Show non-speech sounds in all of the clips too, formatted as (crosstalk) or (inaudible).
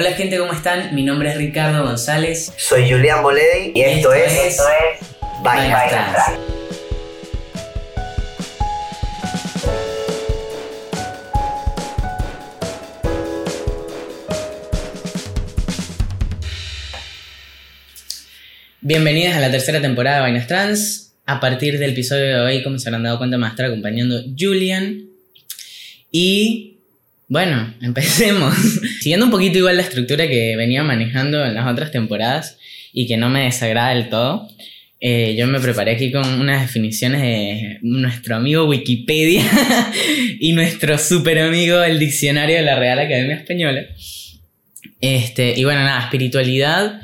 Hola gente, ¿cómo están? Mi nombre es Ricardo González. Soy Julián Boledi y esto, es, esto es Vainas Trans. Bienvenidas a la tercera temporada de Vainas Trans. A partir del episodio de hoy, como se habrán dado cuenta, me va a estar acompañando Julian. Y bueno, (laughs) empecemos. Siguiendo un poquito igual la estructura que venía manejando en las otras temporadas y que no me desagrada del todo, eh, yo me preparé aquí con unas definiciones de nuestro amigo Wikipedia (laughs) y nuestro super amigo el diccionario de la Real Academia Española. Este, y bueno, nada, espiritualidad.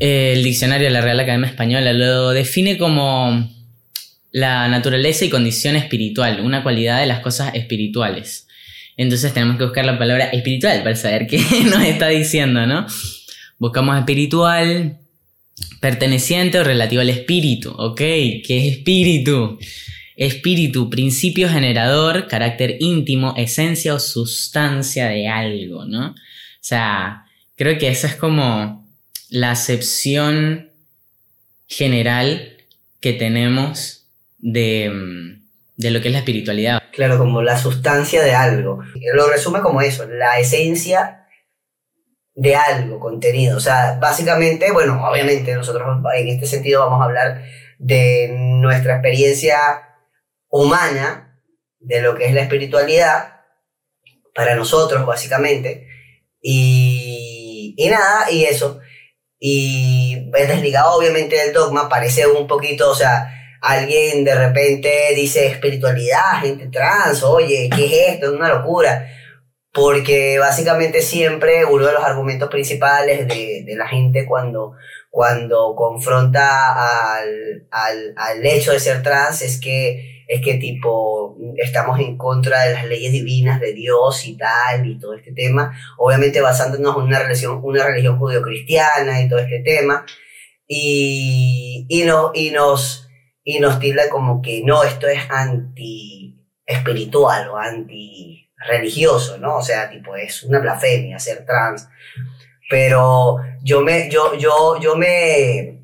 eh, el diccionario de la Real Academia Española lo define como la naturaleza y condición espiritual, una cualidad de las cosas espirituales. Entonces tenemos que buscar la palabra espiritual para saber qué (laughs) nos está diciendo, ¿no? Buscamos espiritual, perteneciente o relativo al espíritu, ¿ok? ¿Qué es espíritu? Espíritu, principio generador, carácter íntimo, esencia o sustancia de algo, ¿no? O sea, creo que esa es como la acepción general que tenemos de, mm, de lo que es la espiritualidad. Claro, como la sustancia de algo. Lo resume como eso, la esencia de algo, contenido. O sea, básicamente, bueno, obviamente nosotros en este sentido vamos a hablar de nuestra experiencia humana, de lo que es la espiritualidad, para nosotros, básicamente. Y, y nada, y eso. Y es desligado obviamente del dogma, parece un poquito, o sea, alguien de repente dice espiritualidad, gente trans, oye, ¿qué es esto? Es una locura. Porque básicamente siempre uno de los argumentos principales de, de la gente cuando, cuando confronta al, al, al hecho de ser trans es que, es que tipo estamos en contra de las leyes divinas de Dios y tal y todo este tema, obviamente basándonos en una religión, una religión judio-cristiana y todo este tema, y, y, no, y nos y nos tilda como que no, esto es anti espiritual o anti religioso, ¿no? O sea, tipo, es una blasfemia ser trans. Pero yo me, yo, yo, yo me,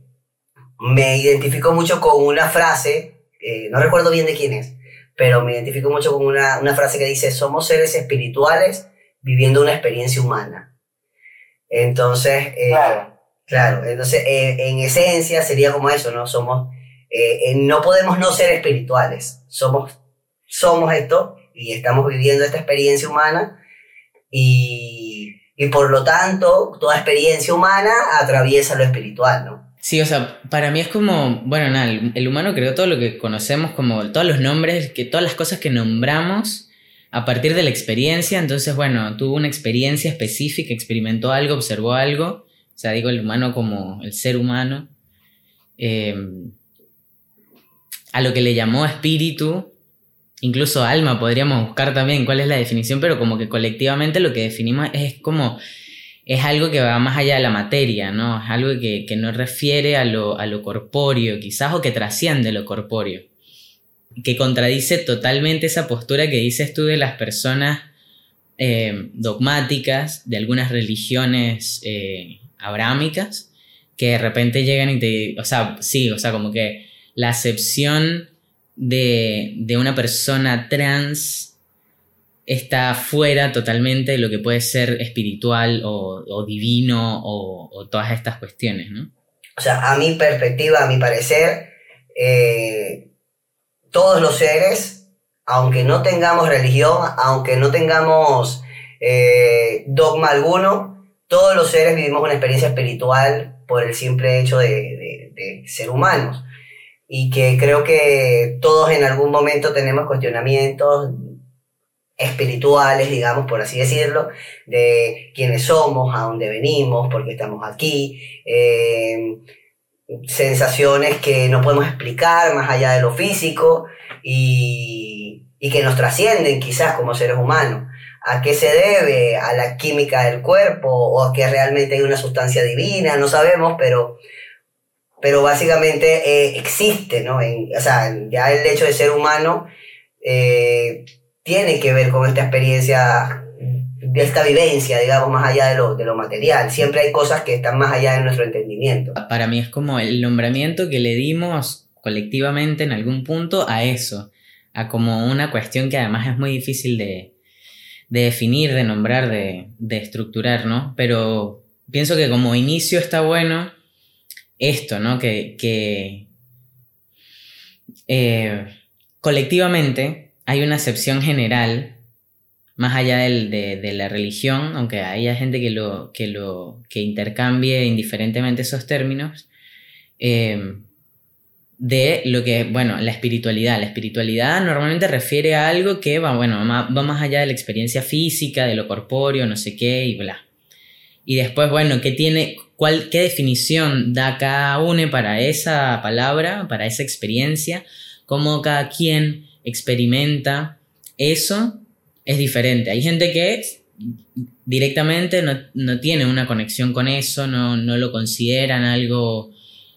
me identifico mucho con una frase, eh, no recuerdo bien de quién es, pero me identifico mucho con una, una frase que dice, somos seres espirituales viviendo una experiencia humana. Entonces, eh, Claro. claro, entonces, eh, en esencia sería como eso, ¿no? Somos eh, eh, no podemos no ser espirituales. Somos, somos esto y estamos viviendo esta experiencia humana y, y por lo tanto toda experiencia humana atraviesa lo espiritual, ¿no? Sí, o sea, para mí es como, bueno, nada, el, el humano creó todo lo que conocemos como todos los nombres, que todas las cosas que nombramos a partir de la experiencia, entonces, bueno, tuvo una experiencia específica, experimentó algo, observó algo, o sea, digo el humano como el ser humano, eh, a lo que le llamó espíritu, incluso alma podríamos buscar también cuál es la definición, pero como que colectivamente lo que definimos es como es algo que va más allá de la materia, ¿no? Es algo que, no refiere a lo, a lo corpóreo, quizás, o que trasciende lo corpóreo. Que contradice totalmente esa postura que dices tú de las personas eh, dogmáticas, de algunas religiones eh, abrámicas, que de repente llegan y te... O sea, sí, o sea, como que la acepción de, de una persona trans está fuera totalmente de lo que puede ser espiritual o, o divino o, o, todas estas cuestiones, ¿no? O sea, a mi perspectiva, a mi parecer, eh, todos los seres, aunque no tengamos religión, aunque no tengamos eh, dogma alguno, todos los seres vivimos una experiencia espiritual por el simple hecho de, de, de ser humanos. Y que creo que todos en algún momento tenemos cuestionamientos espirituales, digamos, por así decirlo, de quiénes somos, a dónde venimos, por qué estamos aquí, eh, sensaciones que no podemos explicar más allá de lo físico y, y que nos trascienden quizás como seres humanos. ¿A qué se debe? ¿A la química del cuerpo? ¿O a que realmente hay una sustancia divina? No sabemos, pero, pero básicamente eh, existe, ¿no? En, o sea, ya el hecho de ser humano eh, tiene que ver con esta experiencia de esta vivencia, digamos, más allá de lo, de lo material. Siempre hay cosas que están más allá de nuestro entendimiento. Para mí es como el nombramiento que le dimos colectivamente en algún punto a eso, a como una cuestión que además es muy difícil de, de definir, de nombrar, de, de estructurar, ¿no? Pero pienso que como inicio está bueno esto, ¿no? Que, que eh, colectivamente hay una acepción general, más allá del, de, la religión, aunque haya gente que lo, que lo que intercambie indiferentemente esos términos, eh, de lo que, bueno, la espiritualidad. La espiritualidad normalmente refiere a algo que va, bueno, va más allá de la experiencia física, de lo corpóreo, no sé qué, y bla. Y después, bueno, ¿qué tiene, cuál, qué definición da cada uno para esa palabra, para esa experiencia? ¿Cómo cada quien experimenta eso? Es diferente. Hay gente que directamente no, no tiene una conexión con eso, no, no lo consideran algo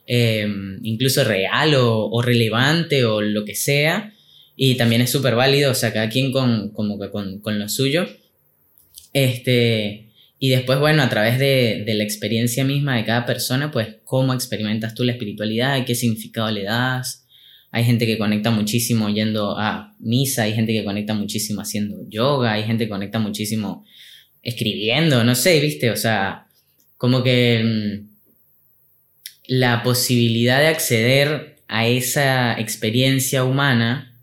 eh, incluso real o, relevante o lo que sea. Y también es súper válido, o sea, cada quien con, como con, con lo suyo. Este, y después, bueno, a través de, de, la experiencia misma de cada persona, pues cómo experimentas tú la espiritualidad, qué significado le das. Hay gente que conecta muchísimo yendo a misa, hay gente que conecta muchísimo haciendo yoga, hay gente que conecta muchísimo escribiendo, no sé, viste, o sea, como que mmm, la posibilidad de acceder a esa experiencia humana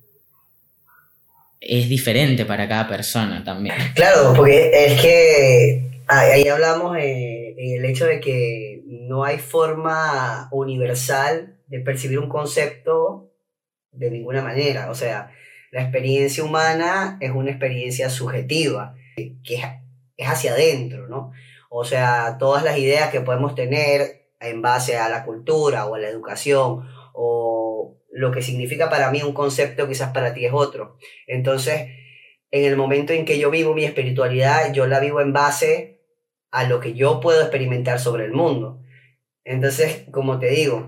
es diferente para cada persona también. Claro, porque es que ahí hablamos en el hecho de que no hay forma universal de percibir un concepto de ninguna manera. O sea, la experiencia humana es una experiencia subjetiva, que es hacia adentro, ¿no? O sea, todas las ideas que podemos tener en base a la cultura o a la educación o lo que significa para mí un concepto quizás para ti es otro. Entonces, en el momento en que yo vivo mi espiritualidad, yo la vivo en base a lo que yo puedo experimentar sobre el mundo. Entonces, como te digo,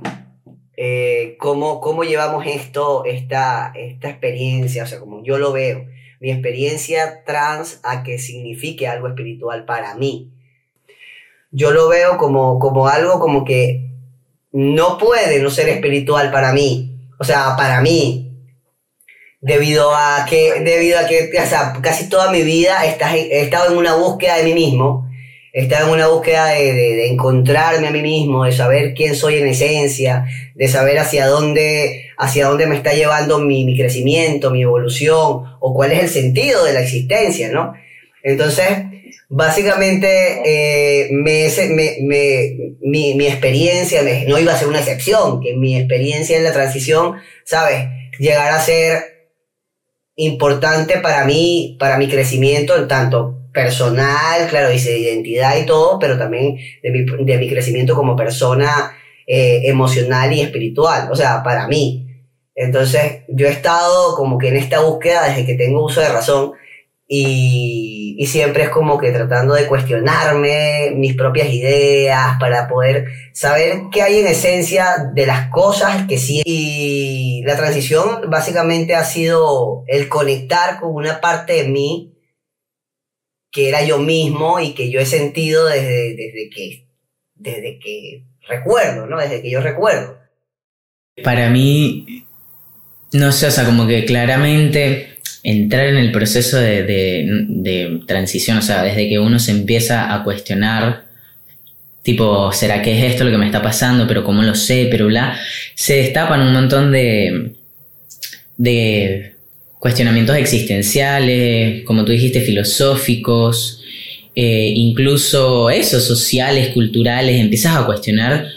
eh, ¿cómo, ¿cómo, llevamos esto, esta, esta experiencia? O sea, como yo lo veo, mi experiencia trans a que signifique algo espiritual para mí. Yo lo veo como, como algo como que no puede no ser espiritual para mí. O sea, para mí, debido a que, debido a que casi toda mi vida he estado en una búsqueda de mí mismo estaba en una búsqueda de, de, de, encontrarme a mí mismo, de saber quién soy en esencia, de saber hacia dónde, hacia dónde me está llevando mi, mi crecimiento, mi evolución, o cuál es el sentido de la existencia, ¿no? Entonces, básicamente, eh, me, me, me, mi, mi, experiencia no iba a ser una excepción, que mi experiencia en la transición, ¿sabes? Llegar a ser importante para mí, para mi crecimiento, en tanto personal, claro, dice de identidad y todo, pero también de mi, de mi crecimiento como persona eh, emocional y espiritual, o sea, para mí. Entonces, yo he estado como que en esta búsqueda desde que tengo uso de razón y, y siempre es como que tratando de cuestionarme mis propias ideas para poder saber qué hay en esencia de las cosas que sí. Y la transición básicamente ha sido el conectar con una parte de mí que era yo mismo y que yo he sentido desde, desde, que, desde que recuerdo, ¿no? Desde que yo recuerdo. Para mí, no sé, o sea, como que claramente entrar en el proceso de, de, transición, o sea, desde que uno se empieza a cuestionar tipo, ¿será que es esto lo que me está pasando? Pero cómo lo sé, pero bla, se destapan un montón de, de cuestionamientos existenciales, como tú dijiste, filosóficos, eh, incluso eso, sociales, culturales, empiezas a cuestionar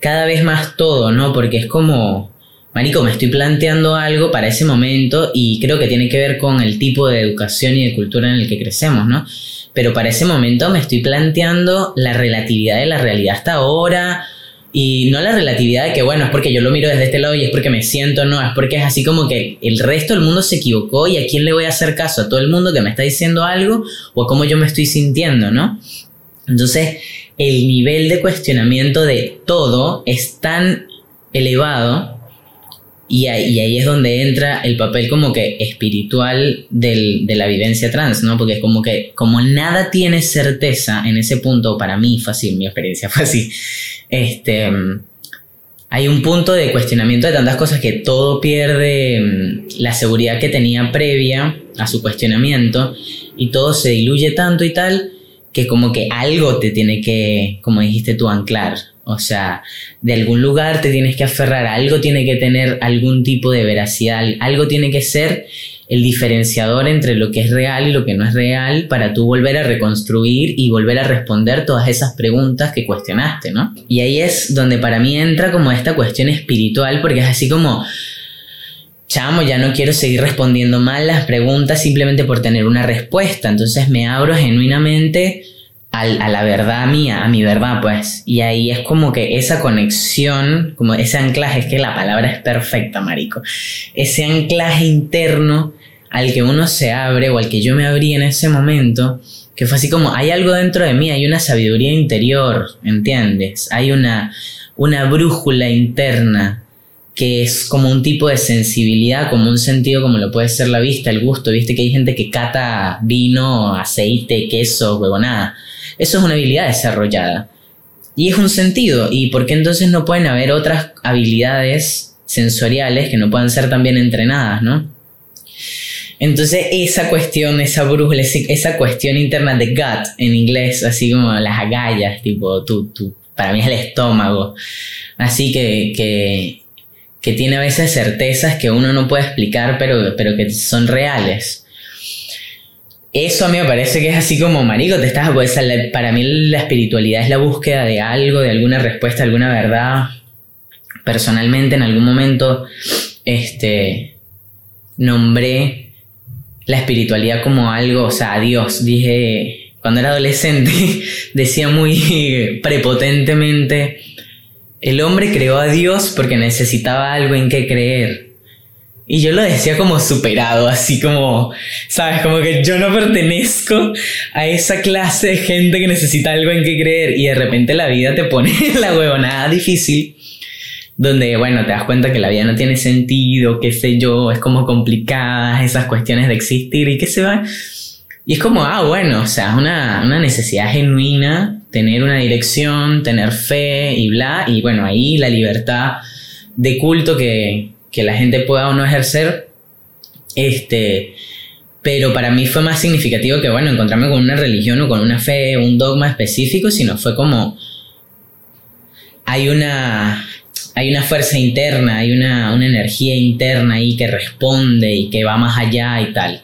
cada vez más todo, ¿no? Porque es como, Marico, me estoy planteando algo para ese momento y creo que tiene que ver con el tipo de educación y de cultura en el que crecemos, ¿no? Pero para ese momento me estoy planteando la relatividad de la realidad hasta ahora, y no la relatividad de que, bueno, es porque yo lo miro desde este lado y es porque me siento, no, es porque es así como que el resto del mundo se equivocó y a quién le voy a hacer caso, a todo el mundo que me está diciendo algo o a cómo yo me estoy sintiendo, ¿no? Entonces, el nivel de cuestionamiento de todo es tan elevado Y ahí, es donde entra el papel como que espiritual del, de la vivencia trans, ¿no? Porque es como que como nada tiene certeza en ese punto, para mí fácil, mi experiencia fue así, este, hay un punto de cuestionamiento de tantas cosas que todo pierde mm, la seguridad que tenía previa a su cuestionamiento y todo se diluye tanto y tal que como que algo te tiene que, como dijiste tú, anclar. O sea, de algún lugar te tienes que aferrar, algo tiene que tener algún tipo de veracidad, algo tiene que ser el diferenciador entre lo que es real y lo que no es real para tú volver a reconstruir y volver a responder todas esas preguntas que cuestionaste, ¿no? Y ahí es donde para mí entra como esta cuestión espiritual, porque es así como, chamo, ya no quiero seguir respondiendo mal las preguntas simplemente por tener una respuesta, entonces me abro genuinamente a la verdad mía, a mi verdad, pues. Y ahí es como que esa conexión, como ese anclaje, es que la palabra es perfecta, marico. Ese anclaje interno al que uno se abre o al que yo me abrí en ese momento, que fue así como, hay algo dentro de mí, hay una sabiduría interior, ¿entiendes? Hay una, una brújula interna que es como un tipo de sensibilidad, como un sentido como lo puede ser la vista, el gusto, viste que hay gente que cata vino, aceite, queso, huevonada. Eso es una habilidad desarrollada. Y es un sentido. ¿Y por qué entonces no pueden haber otras habilidades sensoriales que no puedan ser también entrenadas, no? Entonces esa cuestión, esa brújula, esa cuestión interna de gut en inglés, así como las agallas, tipo, tú, tú, para mí es el estómago. Así que, que, que tiene a veces certezas que uno no puede explicar, pero, pero que son reales. Eso a mí me parece que es así como, marico, te estás, pues, para mí la espiritualidad es la búsqueda de algo, de alguna respuesta, alguna verdad. Personalmente en algún momento, este, nombré la espiritualidad como algo, o sea, a Dios. Dije, cuando era adolescente, (laughs) decía muy (laughs) prepotentemente, el hombre creó a Dios porque necesitaba algo en que creer. Y yo lo decía como superado, así como, ¿sabes? Como que yo no pertenezco a esa clase de gente que necesita algo en que creer. Y de repente la vida te pone (laughs) la huevonada difícil donde, bueno, te das cuenta que la vida no tiene sentido, qué sé yo, es como complicada esas cuestiones de existir y qué se va. Y es como, ah, bueno, o sea, es una, una necesidad genuina tener una dirección, tener fe y bla, y bueno, ahí la libertad de culto que, que la gente pueda o no ejercer, este, pero para mí fue más significativo que, bueno, encontrarme con una religión o con una fe, un dogma específico, sino fue como, hay una, hay una fuerza interna, hay una, energía interna ahí que responde y que va más allá y tal.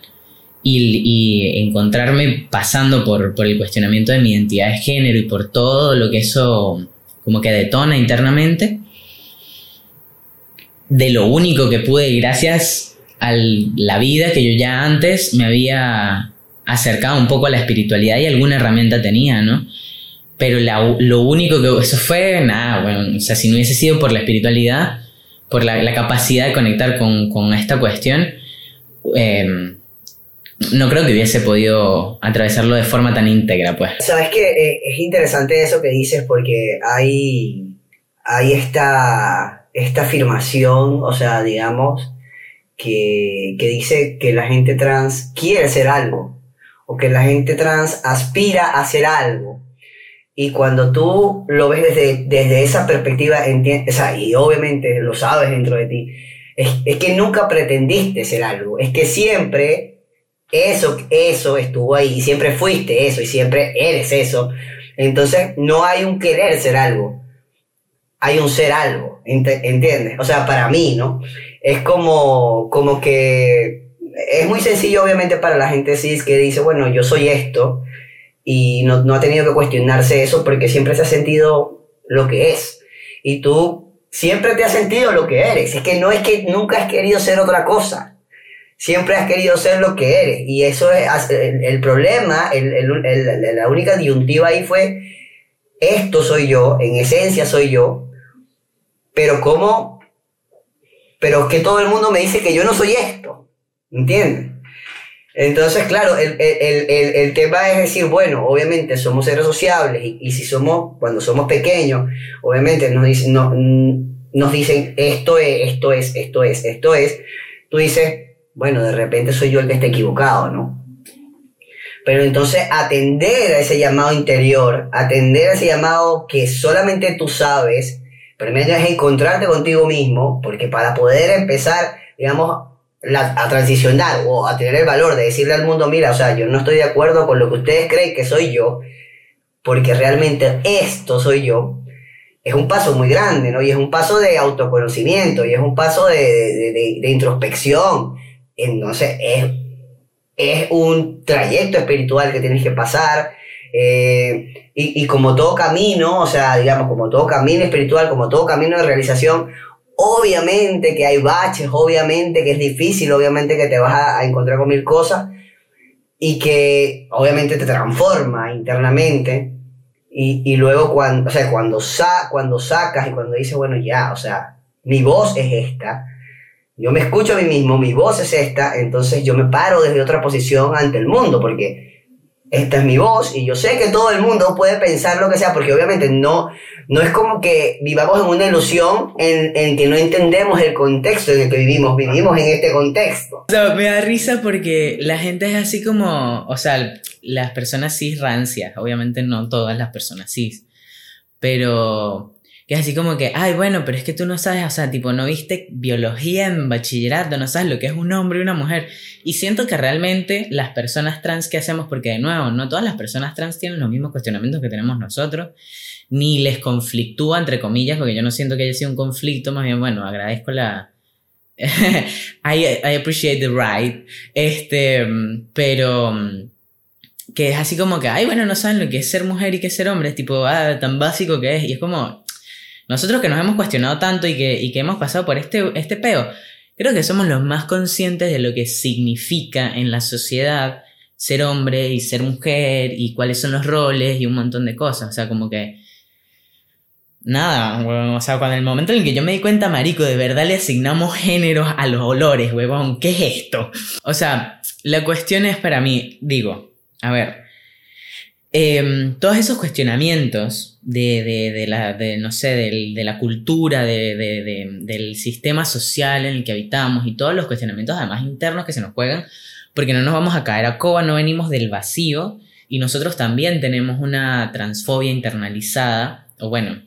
Y, encontrarme pasando por, por, el cuestionamiento de mi identidad de género y por todo lo que eso como que detona internamente, de lo único que pude, gracias a la vida que yo ya antes me había acercado un poco a la espiritualidad y alguna herramienta tenía, ¿no? Pero lo único que eso fue, nada, bueno, o sea, si no hubiese sido por la espiritualidad, por la, capacidad de conectar con, esta cuestión, em, no creo que hubiese podido atravesarlo de forma tan íntegra, pues. Sabes que eh, es interesante eso que dices porque hay, hay esta, esta afirmación, o sea, digamos, que, que dice que la gente trans quiere ser algo, o que la gente trans aspira a ser algo. Y cuando tú lo ves desde, desde esa perspectiva, entiendes, o sea, y obviamente lo sabes dentro de ti, es, es, que nunca pretendiste ser algo, es que siempre eso, eso estuvo ahí, y siempre fuiste eso, y siempre eres eso. Entonces no hay un querer ser algo, hay un ser algo, ¿entiendes? O sea, para mí, ¿no? Es como, como que es muy sencillo, obviamente, para la gente cis que dice, bueno, yo soy esto, y no, no ha tenido que cuestionarse eso porque siempre se ha sentido lo que es. Y tú siempre te has sentido lo que eres. Es que no es que nunca has querido ser otra cosa. Siempre has querido ser lo que eres. Y eso es el, problema, el, el, la única disyuntiva ahí fue, esto soy yo, en esencia soy yo, pero ¿cómo? Pero que todo el mundo me dice que yo no soy esto. ¿Entiendes? Entonces, claro, el, el, el, el, tema es decir, bueno, obviamente somos seres sociables y, y, si somos, cuando somos pequeños, obviamente nos, no, nos dicen esto es, esto es, esto es, esto es, tú dices, bueno, de repente soy yo el que está equivocado, ¿no? Pero entonces atender a ese llamado interior, atender a ese llamado que solamente tú sabes, primero es encontrarte contigo mismo, porque para poder empezar, digamos, a transicionar o a tener el valor de decirle al mundo, mira, o sea, yo no estoy de acuerdo con lo que ustedes creen que soy yo, porque realmente esto soy yo, es un paso muy grande, ¿no? Y es un paso de autoconocimiento, y es un paso de, de, de, introspección. Entonces, es, es un trayecto espiritual que tienes que pasar. Eh, y, y, como todo camino, o sea, digamos, como todo camino espiritual, como todo camino de realización, obviamente que hay baches, obviamente que es difícil, obviamente que te vas a, encontrar con mil cosas y que obviamente te transforma internamente y, y luego cuando, o sea, cuando, sa cuando sacas y cuando dices, bueno, ya, o sea, mi voz es esta, yo me escucho a mí mismo, mi voz es esta, entonces yo me paro desde otra posición ante el mundo, porque esta es mi voz y yo sé que todo el mundo puede pensar lo que sea, porque obviamente no, no es como que vivamos en una ilusión en, en, que no entendemos el contexto en el que vivimos, vivimos en este contexto. O sea, me da risa porque la gente es así como, o sea, las personas cis rancias, obviamente no todas las personas cis, pero que es así como que, ay, bueno, pero es que tú no sabes, o sea, tipo, no viste biología en bachillerato, no sabes lo que es un hombre y una mujer. Y siento que realmente las personas trans que hacemos, porque de nuevo, no todas las personas trans tienen los mismos cuestionamientos que tenemos nosotros, ni les conflictúa, entre comillas, porque yo no siento que haya sido un conflicto, más bien, bueno, agradezco la... (laughs) I, I appreciate the right, este, pero que es así como que, ay, bueno, no saben lo que es ser mujer y que es ser hombre, es tipo, ah, tan básico que es, y es como, nosotros que nos hemos cuestionado tanto y que, y que hemos pasado por este, este peo, creo que somos los más conscientes de lo que significa en la sociedad ser hombre y ser mujer y cuáles son los roles y un montón de cosas. O sea, como que... Nada, o sea, cuando el momento en el que yo me di cuenta, marico, de verdad le asignamos géneros a los olores, huevón, ¿qué es esto? O sea, la cuestión es para mí, digo, a ver, Em, todos esos cuestionamientos de, de, la, no sé, de la cultura, del sistema social en el que habitamos y todos los cuestionamientos además internos que se nos juegan, porque no nos vamos a caer a coba, no venimos del vacío y nosotros también tenemos una transfobia internalizada, o bueno,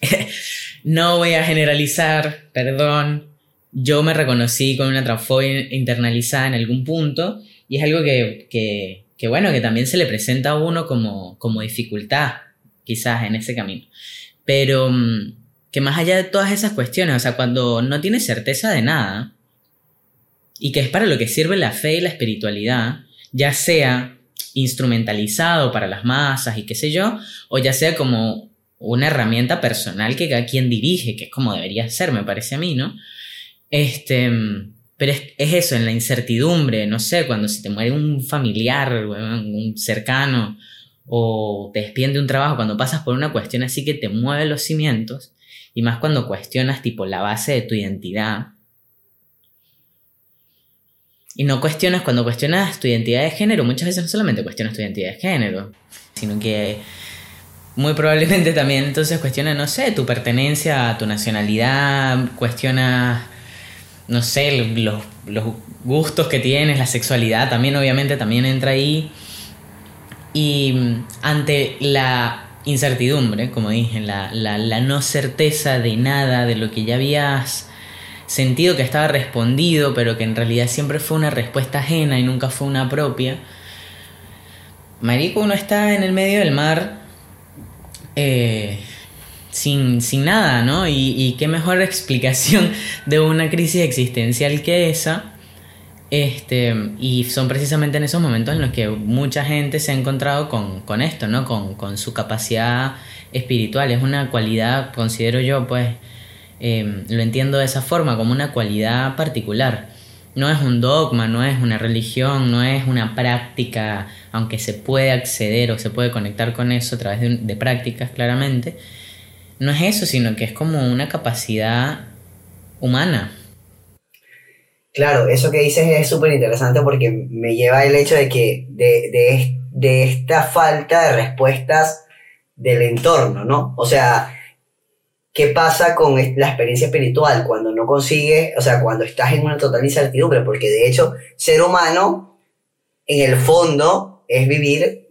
(laughs) no voy a generalizar, perdón, yo me reconocí con una transfobia internalizada en algún punto y es algo que, que que bueno, que también se le presenta a uno como, como dificultad, quizás en ese camino. Pero mm, que más allá de todas esas cuestiones, o sea, cuando no tienes certeza de nada, y que es para lo que sirve la fe y la espiritualidad, ya sea instrumentalizado para las masas y qué sé yo, o ya sea como una herramienta personal que cada quien dirige, que es como debería ser, me parece a mí, ¿no? Este, mm, pero es, eso, en la incertidumbre, no sé, cuando se te muere un familiar, un cercano, o te despiden de un trabajo, cuando pasas por una cuestión así que te mueve los cimientos, y más cuando cuestionas tipo la base de tu identidad. Y no cuestionas, cuando cuestionas tu identidad de género, muchas veces no solamente cuestionas tu identidad de género, sino que muy probablemente también entonces cuestionas, no sé, tu pertenencia a tu nacionalidad, cuestionas no sé, los, gustos que tienes, la sexualidad también obviamente también entra ahí. Y mm, ante la incertidumbre, como dije, la, la, no certeza de nada, de lo que ya habías sentido que estaba respondido, pero que en realidad siempre fue una respuesta ajena y nunca fue una propia. Marico, uno está en el medio del mar. Eh, sin, sin nada, ¿no? Y, qué mejor (laughs) explicación de una crisis existencial que esa. Este, y son precisamente en esos momentos en los que mucha gente se ha encontrado con, con esto, ¿no? Con, con, su capacidad espiritual. Es una cualidad, considero yo, pues, eh, lo entiendo de esa forma, como una cualidad particular. No es un dogma, no es una religión, no es una práctica, aunque se puede acceder o se puede conectar con eso a través de, de prácticas, claramente no es eso, sino que es como una capacidad humana. Claro, eso que dices es súper interesante porque me lleva el hecho de que de, de, esta falta de respuestas del entorno, ¿no? O sea, ¿qué pasa con la experiencia espiritual cuando no consigues, o sea, cuando estás en una total incertidumbre? Porque de hecho, ser humano, en el fondo, es vivir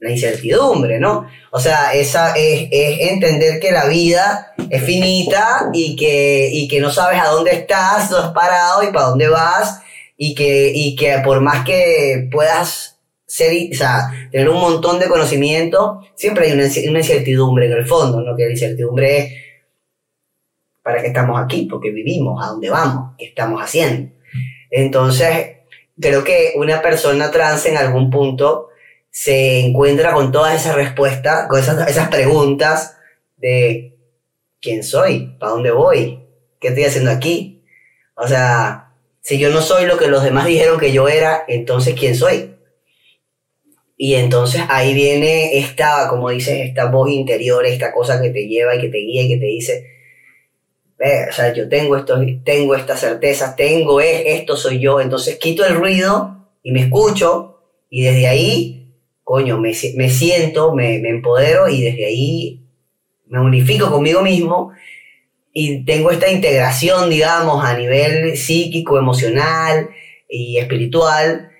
la incertidumbre, ¿no? O sea, esa es, entender que la vida es finita y que, y que no sabes a dónde estás, dónde has parado y para dónde vas, y que, y que por más que puedas ser, o sea, tener un montón de conocimiento, siempre hay una, una incertidumbre en el fondo, ¿no? Que la incertidumbre es para qué estamos aquí, porque vivimos, a dónde vamos, qué estamos haciendo. Entonces, creo que una persona trans en algún punto se encuentra con todas esas respuestas, con esas, esas preguntas de quién soy, para dónde voy, qué estoy haciendo aquí. O sea, si yo no soy lo que los demás dijeron que yo era, entonces quién soy. Y entonces ahí viene esta, como dices, esta voz interior, esta cosa que te lleva y que te guía y que te dice, o sea, yo tengo esto, tengo estas certezas, tengo esto soy yo, entonces quito el ruido y me escucho y desde ahí coño, me, me siento, me, me, empodero y desde ahí me unifico conmigo mismo y tengo esta integración, digamos, a nivel psíquico, emocional y espiritual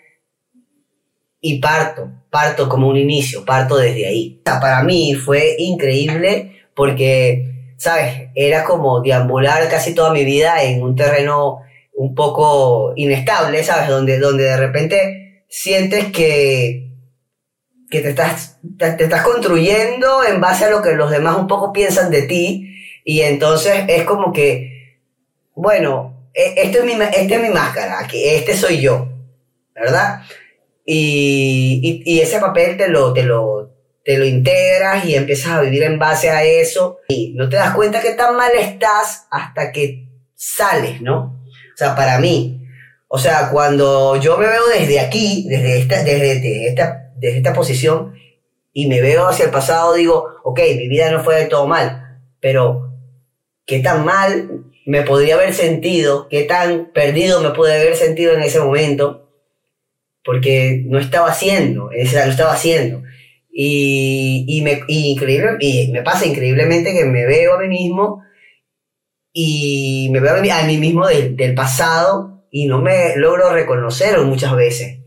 y parto, parto como un inicio, parto desde ahí. Para mí fue increíble porque, ¿sabes? Era como deambular casi toda mi vida en un terreno un poco inestable, ¿sabes? Donde, donde de repente sientes que que te estás, te, estás construyendo en base a lo que los demás un poco piensan de ti y entonces es como que, bueno, e, esto es mi, esta es mi máscara, este soy yo, ¿verdad? Y, y, ese papel te lo, te, lo, te lo integras y empiezas a vivir en base a eso y no te das cuenta que tan mal estás hasta que sales, ¿no? O sea, para mí, o sea, cuando yo me veo desde aquí, desde esta, desde esta desde esta posición y me veo hacia el pasado, digo, ok, mi vida no fue de todo mal, pero qué tan mal me podría haber sentido, qué tan perdido me pude haber sentido en ese momento, porque no estaba haciendo, no estaba haciendo. Y, y, me, increíble, y me pasa increíblemente que me veo a mí mismo y me veo a mí, mismo del, del pasado y no me logro reconocer muchas veces.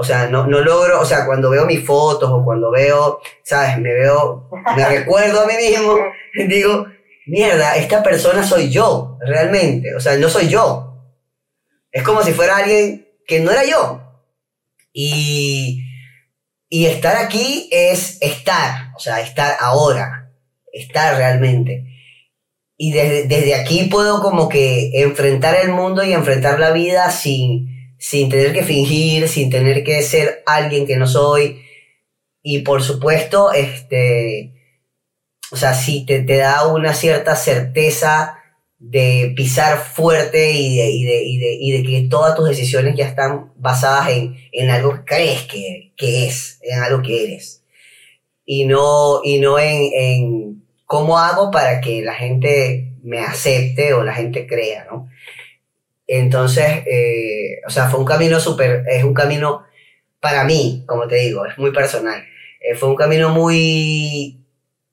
O sea, no, no logro, o sea, cuando veo mis fotos o cuando veo, ¿sabes? Me veo, me (laughs) recuerdo a mí mismo, digo, mierda, esta persona soy yo, realmente. O sea, no soy yo. Es como si fuera alguien que no era yo. Y, y estar aquí es estar, o sea, estar ahora, estar realmente. Y desde, desde aquí puedo como que enfrentar el mundo y enfrentar la vida sin sin tener que fingir, sin tener que ser alguien que no soy. Y por supuesto, este, o sea, sí te, te da una cierta certeza de pisar fuerte y de, y de, y de, y de que todas tus decisiones ya están basadas en, en algo que crees que, que, es, en algo que eres. Y no, y no en, en cómo hago para que la gente me acepte o la gente crea, ¿no? Entonces, eh, o sea, fue un camino súper, es un camino para mí, como te digo, es muy personal. Eh, fue un camino muy,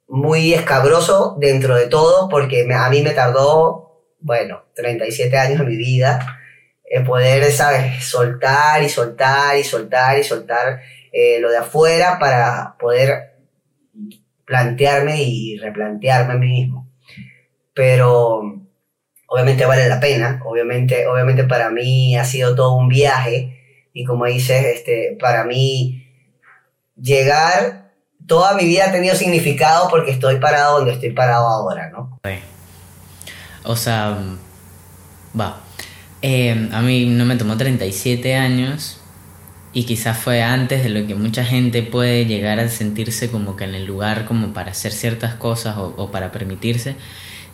muy escabroso dentro de todo, porque a mí me tardó, bueno, 37 años de mi vida, en poder, ¿sabes?, soltar y soltar y soltar y soltar eh, lo de afuera para poder plantearme y replantearme a mí mismo. Pero obviamente vale la pena, obviamente, obviamente para mí ha sido todo un viaje y como dices, este, para mí llegar, toda mi vida ha tenido significado porque estoy parado donde estoy parado ahora, ¿no? O sea, va. Eh, a mí no me tomó 37 años y quizás fue antes de lo que mucha gente puede llegar a sentirse como que en el lugar como para hacer ciertas cosas o para permitirse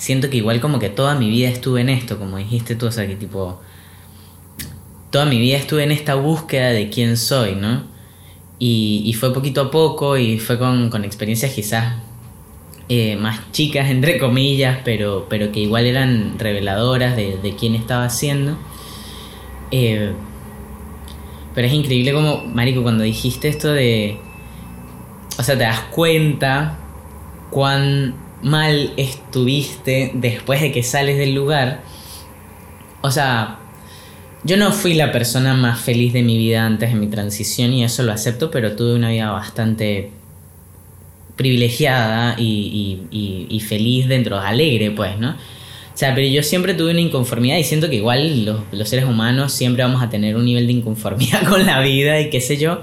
siento que igual como que toda mi vida estuve en esto, como dijiste tú, o sea, que tipo, toda mi vida estuve en esta búsqueda de quién soy, ¿no? Y, fue poquito a poco y fue con, con experiencias quizás eh, más chicas, entre comillas, pero, pero que igual eran reveladoras de, de quién estaba haciendo. Eh, pero es increíble como, Marico, cuando dijiste esto de... O sea, te das cuenta cuán mal estuviste después de que sales del lugar. O sea, yo no fui la persona más feliz de mi vida antes de mi transición y eso lo acepto, pero tuve una vida bastante privilegiada y, feliz dentro, alegre pues, ¿no? O sea, pero yo siempre tuve una inconformidad y siento que igual los, los seres humanos siempre vamos a tener un nivel de inconformidad (laughs) con la vida y qué sé yo.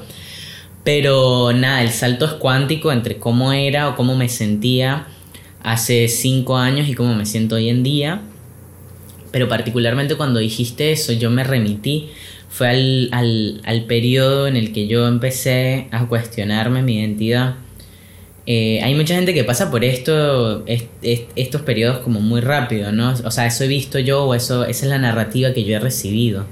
Pero nada, el salto es cuántico entre cómo era o cómo me sentía hace cinco años y cómo me siento hoy en día. Pero particularmente cuando dijiste eso, yo me remití. Fue al, al, al periodo en el que yo empecé a cuestionarme mi identidad. Eh, hay mucha gente que pasa por esto, estos periodos como muy rápido, ¿no? O sea, eso he visto yo o eso, esa es la narrativa que yo he recibido.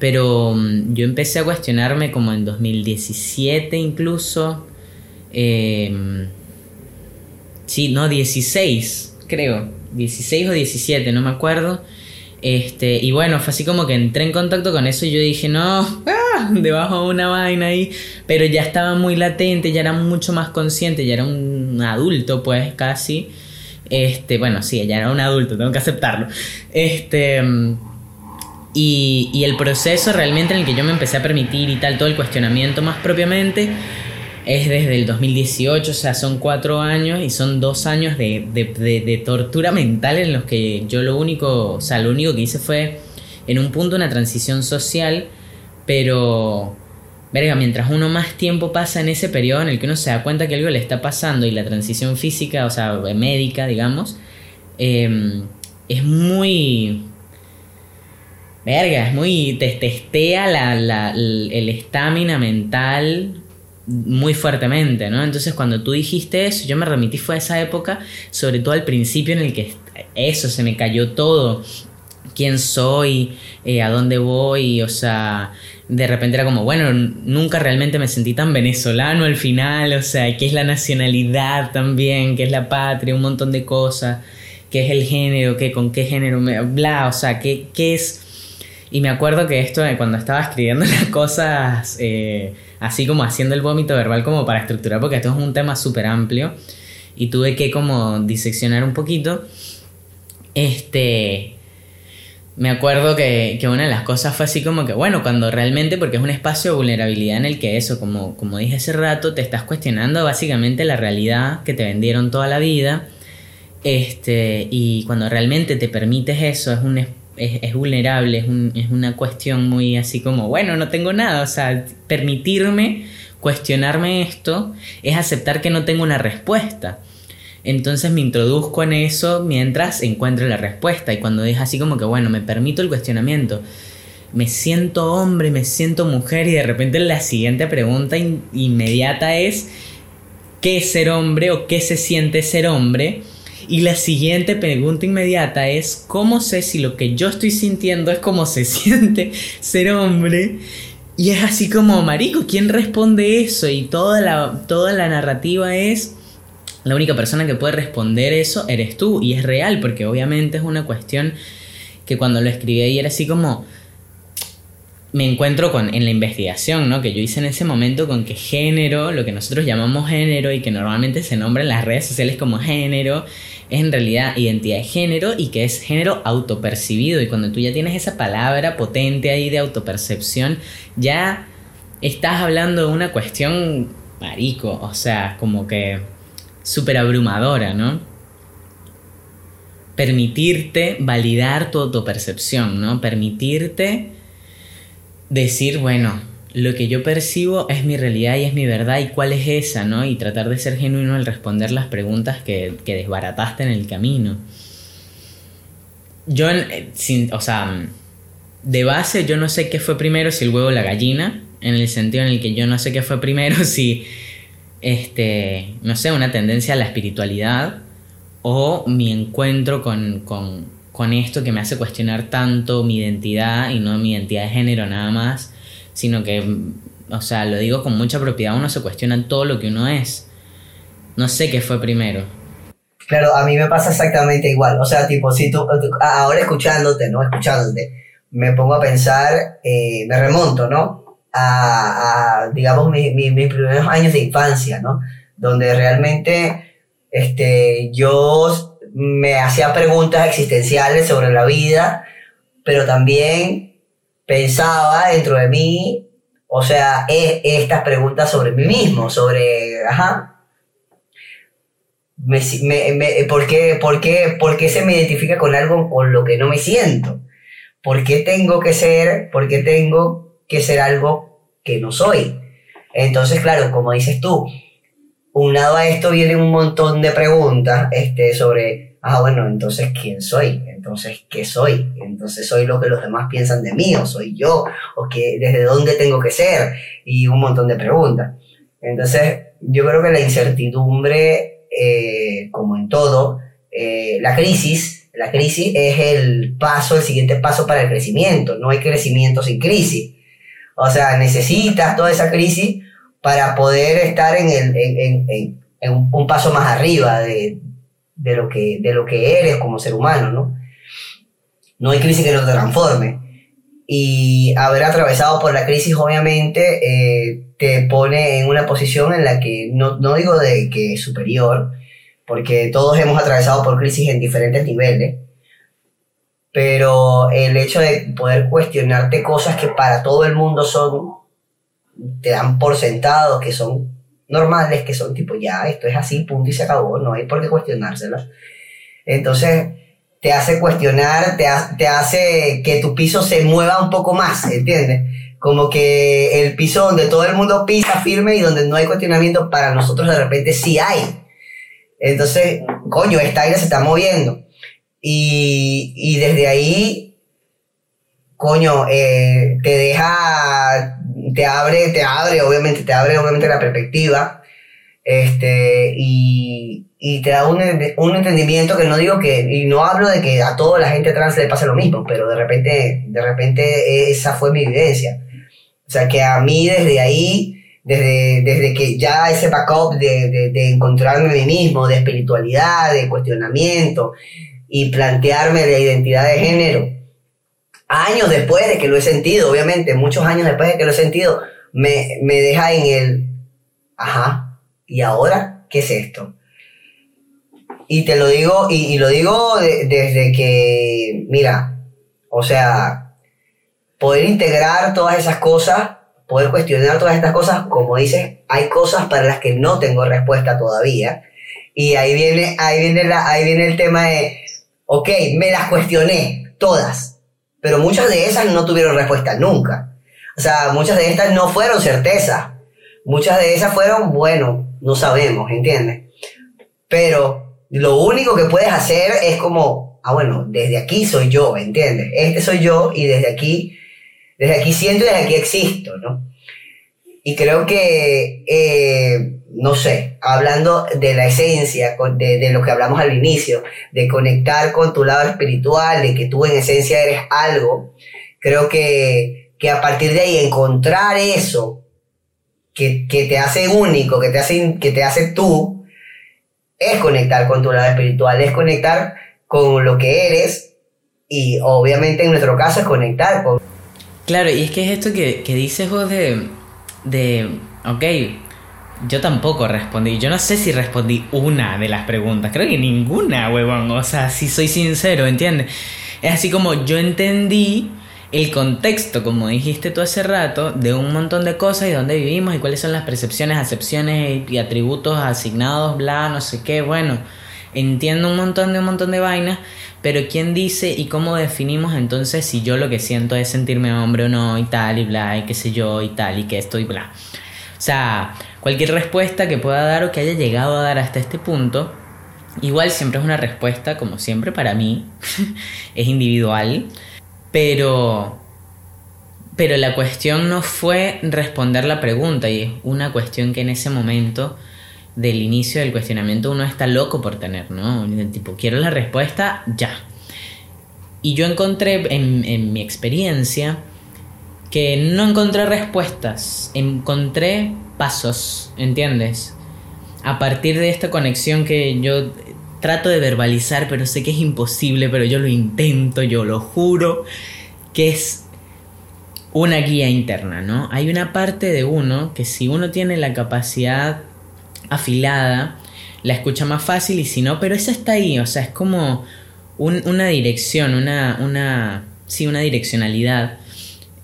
Pero mm, yo empecé a cuestionarme como en 2017 incluso. Eh, sí, no, 16, creo. 16 o 17, no me acuerdo. Este, y bueno, fue así como que entré en contacto con eso y yo dije, no, (laughs) ¡ah! debajo de una vaina ahí. Pero ya estaba muy latente, ya era mucho más consciente, ya era un adulto, pues casi. Este, bueno, sí, ya era un adulto, tengo que aceptarlo. Este. Y, y el proceso realmente en el que yo me empecé a permitir y tal, todo el cuestionamiento más propiamente, es desde el 2018, o sea, son cuatro años y son dos años de, de, tortura mental en los que yo lo único, o sea, lo único que hice fue en un punto una transición social, pero, verga, mientras uno más tiempo pasa en ese periodo en el que uno se da cuenta que algo le está pasando y la transición física, o sea, médica, digamos, em, es muy... Verga, es muy... te testea la, la, el estamina mental muy fuertemente, ¿no? Entonces cuando tú dijiste eso, yo me remití fue a esa época, sobre todo al principio en el que eso, se me cayó todo, quién soy, eh, a dónde voy, o sea, de repente era como, bueno, nunca realmente me sentí tan venezolano al final, o sea, qué es la nacionalidad también, qué es la patria, un montón de cosas, qué es el género, qué, con qué género, me, bla, o sea, qué, qué es... Y me acuerdo que esto, cuando estaba escribiendo (laughs) las cosas... Eh, así como haciendo el vómito verbal como para estructurar, porque esto es un tema súper amplio y tuve que como diseccionar un poquito. Este, me acuerdo que, que, una de las cosas fue así como que, bueno, cuando realmente, porque es un espacio de vulnerabilidad en el que eso, como, como dije hace rato, te estás cuestionando básicamente la realidad que te vendieron toda la vida. Este, y cuando realmente te permites eso, es un espacio es, vulnerable, es, una cuestión muy así como, bueno, no tengo nada, o sea, permitirme cuestionarme esto es aceptar que no tengo una respuesta. Entonces me introduzco en eso mientras encuentro la respuesta y cuando es así como que, bueno, me permito el cuestionamiento, me siento hombre, me siento mujer y de repente la siguiente pregunta inmediata es, ¿qué es ser hombre o qué se siente ser hombre? Y la siguiente pregunta inmediata es, ¿cómo sé si lo que yo estoy sintiendo es como se (laughs) siente ser hombre? Y es así como, Marico, ¿quién responde eso? Y toda la, toda la narrativa es, la única persona que puede responder eso eres tú. Y es real, porque obviamente es una cuestión que cuando lo escribí ahí era así como, me encuentro con en la investigación ¿no? que yo hice en ese momento con que género, lo que nosotros llamamos género y que normalmente se nombra en las redes sociales como género, es en realidad identidad de género y que es género autopercibido. Y cuando tú ya tienes esa palabra potente ahí de autopercepción, ya estás hablando de una cuestión marico, o sea, como que súper abrumadora, ¿no? Permitirte validar tu autopercepción, ¿no? Permitirte decir, bueno, lo que yo percibo es mi realidad y es mi verdad y cuál es esa, ¿no? Y tratar de ser genuino al responder las preguntas que, desbarataste en el camino. Yo, eh, o sea, de base yo no sé qué fue primero, si el huevo o la gallina, en el sentido en el que yo no sé qué fue primero, (laughs) si, este, no sé, una tendencia a la espiritualidad o mi encuentro con, con, con esto que me hace cuestionar tanto mi identidad y no mi identidad de género nada más sino que, o sea, lo digo con mucha propiedad, uno se cuestiona todo lo que uno es. No sé qué fue primero. Claro, a mí me pasa exactamente igual. O sea, tipo, si tú, ahora escuchándote, ¿no? Escuchándote, me pongo a pensar, eh, me remonto, ¿no? A, digamos, mis primeros años de infancia, ¿no? Donde realmente este, yo me hacía preguntas existenciales sobre la vida, pero también pensaba dentro de mí, o sea, estas preguntas sobre mí mismo, sobre, ajá, ¿por, qué, por, qué, ¿por, qué, se me identifica con algo con lo que no me siento? ¿Por qué tengo que ser, por qué tengo que ser algo que no soy? Entonces, claro, como dices tú, unado a esto viene un montón de preguntas este, sobre, ah, bueno, entonces, ¿quién soy? Entonces, ¿qué soy? Entonces, ¿soy lo que los demás piensan de mí? ¿O soy yo? ¿O que, desde dónde tengo que ser? Y un montón de preguntas. Entonces, yo creo que la incertidumbre, eh, como en todo, eh, la crisis, la crisis es el paso, el siguiente paso para el crecimiento. No hay crecimiento sin crisis. O sea, necesitas toda esa crisis para poder estar en, el, en, en, en un, paso más arriba de, de, lo que, de lo que eres como ser humano, ¿no? No hay crisis que te transforme. Y haber atravesado por la crisis, obviamente, eh, te pone en una posición en la que, no, no digo de que superior, porque todos hemos atravesado por crisis en diferentes niveles, pero el hecho de poder cuestionarte cosas que para todo el mundo son te dan por sentado que son normales, que son tipo, ya, esto es así, punto y se acabó, no hay por qué cuestionárselas. Entonces, te hace cuestionar, te, te hace que tu piso se mueva un poco más, ¿entiendes? Como que el piso donde todo el mundo pisa firme y donde no hay cuestionamiento, para nosotros de repente sí hay. Entonces, coño, esta aire se está moviendo. Y, y desde ahí, coño, eh, te deja te abre, te abre, obviamente, te abre obviamente la perspectiva, este, y, y te da un, un, entendimiento que no digo que, y no hablo de que a toda la gente trans le pase lo mismo, pero de repente, de repente esa fue mi vivencia. O sea, que a mí desde ahí, desde, desde que ya ese backup de, de, de encontrarme a mí mismo, de espiritualidad, de cuestionamiento, y plantearme la identidad de género, años después de que lo he sentido, obviamente, muchos años después de que lo he sentido, me, me deja en el, ajá, ¿y ahora qué es esto? Y te lo digo, y, lo digo desde que, mira, o sea, poder integrar todas esas cosas, poder cuestionar todas estas cosas, como dices, hay cosas para las que no tengo respuesta todavía. Y ahí viene, ahí viene, la, ahí viene el tema de, ok, me las cuestioné, todas pero muchas de esas no tuvieron respuesta nunca. O sea, muchas de estas no fueron certeza. Muchas de esas fueron, bueno, no sabemos, ¿entiendes? Pero lo único que puedes hacer es como, ah, bueno, desde aquí soy yo, ¿entiendes? Este soy yo y desde aquí, desde aquí siento y desde aquí existo, ¿no? Y creo que, eh, no sé, hablando de la esencia, de, de, lo que hablamos al inicio, de conectar con tu lado espiritual, de que tú en esencia eres algo, creo que, que a partir de ahí encontrar eso que, que, te hace único, que te hace, que te hace tú, es conectar con tu lado espiritual, es conectar con lo que eres y obviamente en nuestro caso es conectar con... Claro, y es que es esto que, que dices vos de de, ok, yo tampoco respondí. Yo no sé si respondí una de las preguntas. Creo que ninguna, huevón. O sea, si soy sincero, ¿entiendes? Es así como yo entendí el contexto, como dijiste tú hace rato, de un montón de cosas y dónde vivimos y cuáles son las percepciones, acepciones y atributos asignados, bla, no sé qué. Bueno, entiendo un montón de un montón de vainas, pero ¿quién dice y cómo definimos entonces si yo lo que siento es sentirme hombre o no y tal y bla y qué sé yo y tal y que esto y bla? O sea, cualquier respuesta que pueda dar o que haya llegado a dar hasta este punto, igual siempre es una respuesta, como siempre para mí, (laughs) es individual, pero pero la cuestión no fue responder la pregunta y es una cuestión que en ese momento del inicio del cuestionamiento uno está loco por tener, ¿no? Tipo, quiero la respuesta ya. Y yo encontré en, en mi experiencia que no encontré respuestas, encontré pasos, ¿entiendes? A partir de esta conexión que yo trato de verbalizar, pero sé que es imposible, pero yo lo intento, yo lo juro, que es una guía interna, ¿no? Hay una parte de uno que si uno tiene la capacidad afilada, la escucha más fácil y si no, pero esa está ahí, o sea, es como una dirección, una, una, sí, una direccionalidad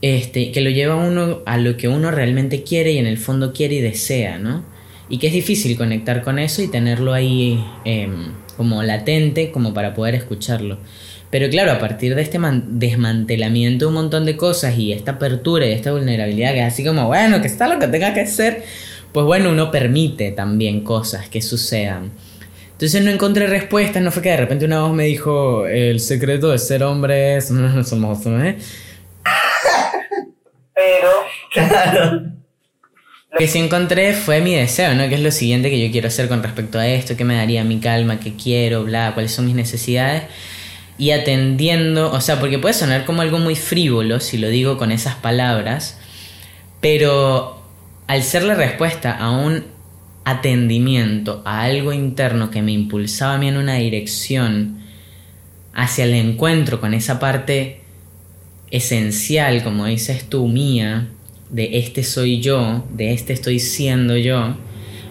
este, que lo lleva a uno a lo que uno realmente quiere y en el fondo quiere y desea, ¿no? Y que es difícil conectar con eso y tenerlo ahí em, como latente como para poder escucharlo. Pero claro, a partir de este desmantelamiento de un montón de cosas y esta apertura y esta vulnerabilidad que es así como, bueno, que está lo que tenga que ser, pues bueno, uno permite también cosas que sucedan. Entonces no encontré respuestas, no fue que de repente una voz me dijo, el secreto de ser hombre es... (laughs) Somos, ¿eh? Pero, claro. Lo que sí encontré fue mi deseo, ¿no? Que es lo siguiente que yo quiero hacer con respecto a esto, qué me daría mi calma, qué quiero, bla, cuáles son mis necesidades. Y atendiendo, o sea, porque puede sonar como algo muy frívolo si lo digo con esas palabras, pero al ser la respuesta a un atendimiento, a algo interno que me impulsaba a mí en una dirección hacia el encuentro con esa parte esencial, como dices tú, mía, de este soy yo, de este estoy siendo yo,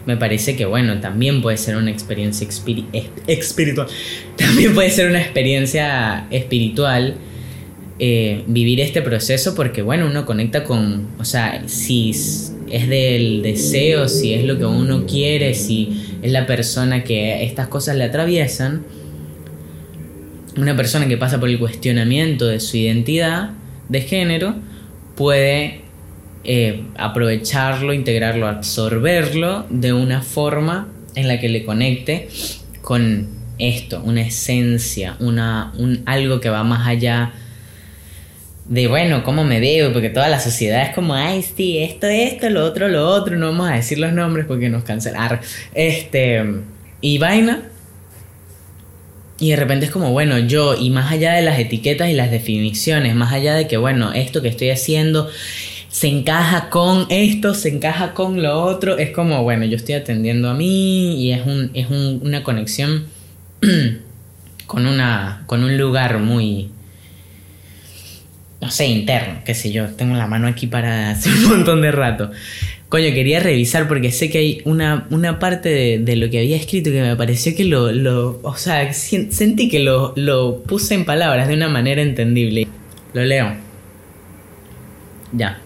me parece que bueno, también puede ser una experiencia espiritual. (laughs) También puede ser una experiencia espiritual eh, vivir este proceso porque bueno, uno conecta con, o sea, si es del deseo, si es lo que uno quiere, si es la persona que estas cosas le atraviesan, una persona que pasa por el cuestionamiento de su identidad de género puede eh, aprovecharlo, integrarlo, absorberlo de una forma en la que le conecte con esto, una esencia, una, un, algo que va más allá de, bueno, cómo me veo, porque toda la sociedad es como, ay, sí, esto, esto, lo otro, lo otro, no vamos a decir los nombres porque nos cancelar. Este, y vaina, y de repente es como, bueno, yo, y más allá de las etiquetas y las definiciones, más allá de que, bueno, esto que estoy haciendo se encaja con esto, se encaja con lo otro, es como, bueno, yo estoy atendiendo a mí y es, un, es una conexión (clears throat) con, una, con un lugar muy, no sé, interno, qué sé yo, tengo la mano aquí para (laughs) hace un montón de rato. Coño, quería revisar porque sé que hay una, una parte de, lo que había escrito que me pareció que lo, lo o sea, sentí que lo, lo puse en palabras de una manera entendible. Lo leo. Ya.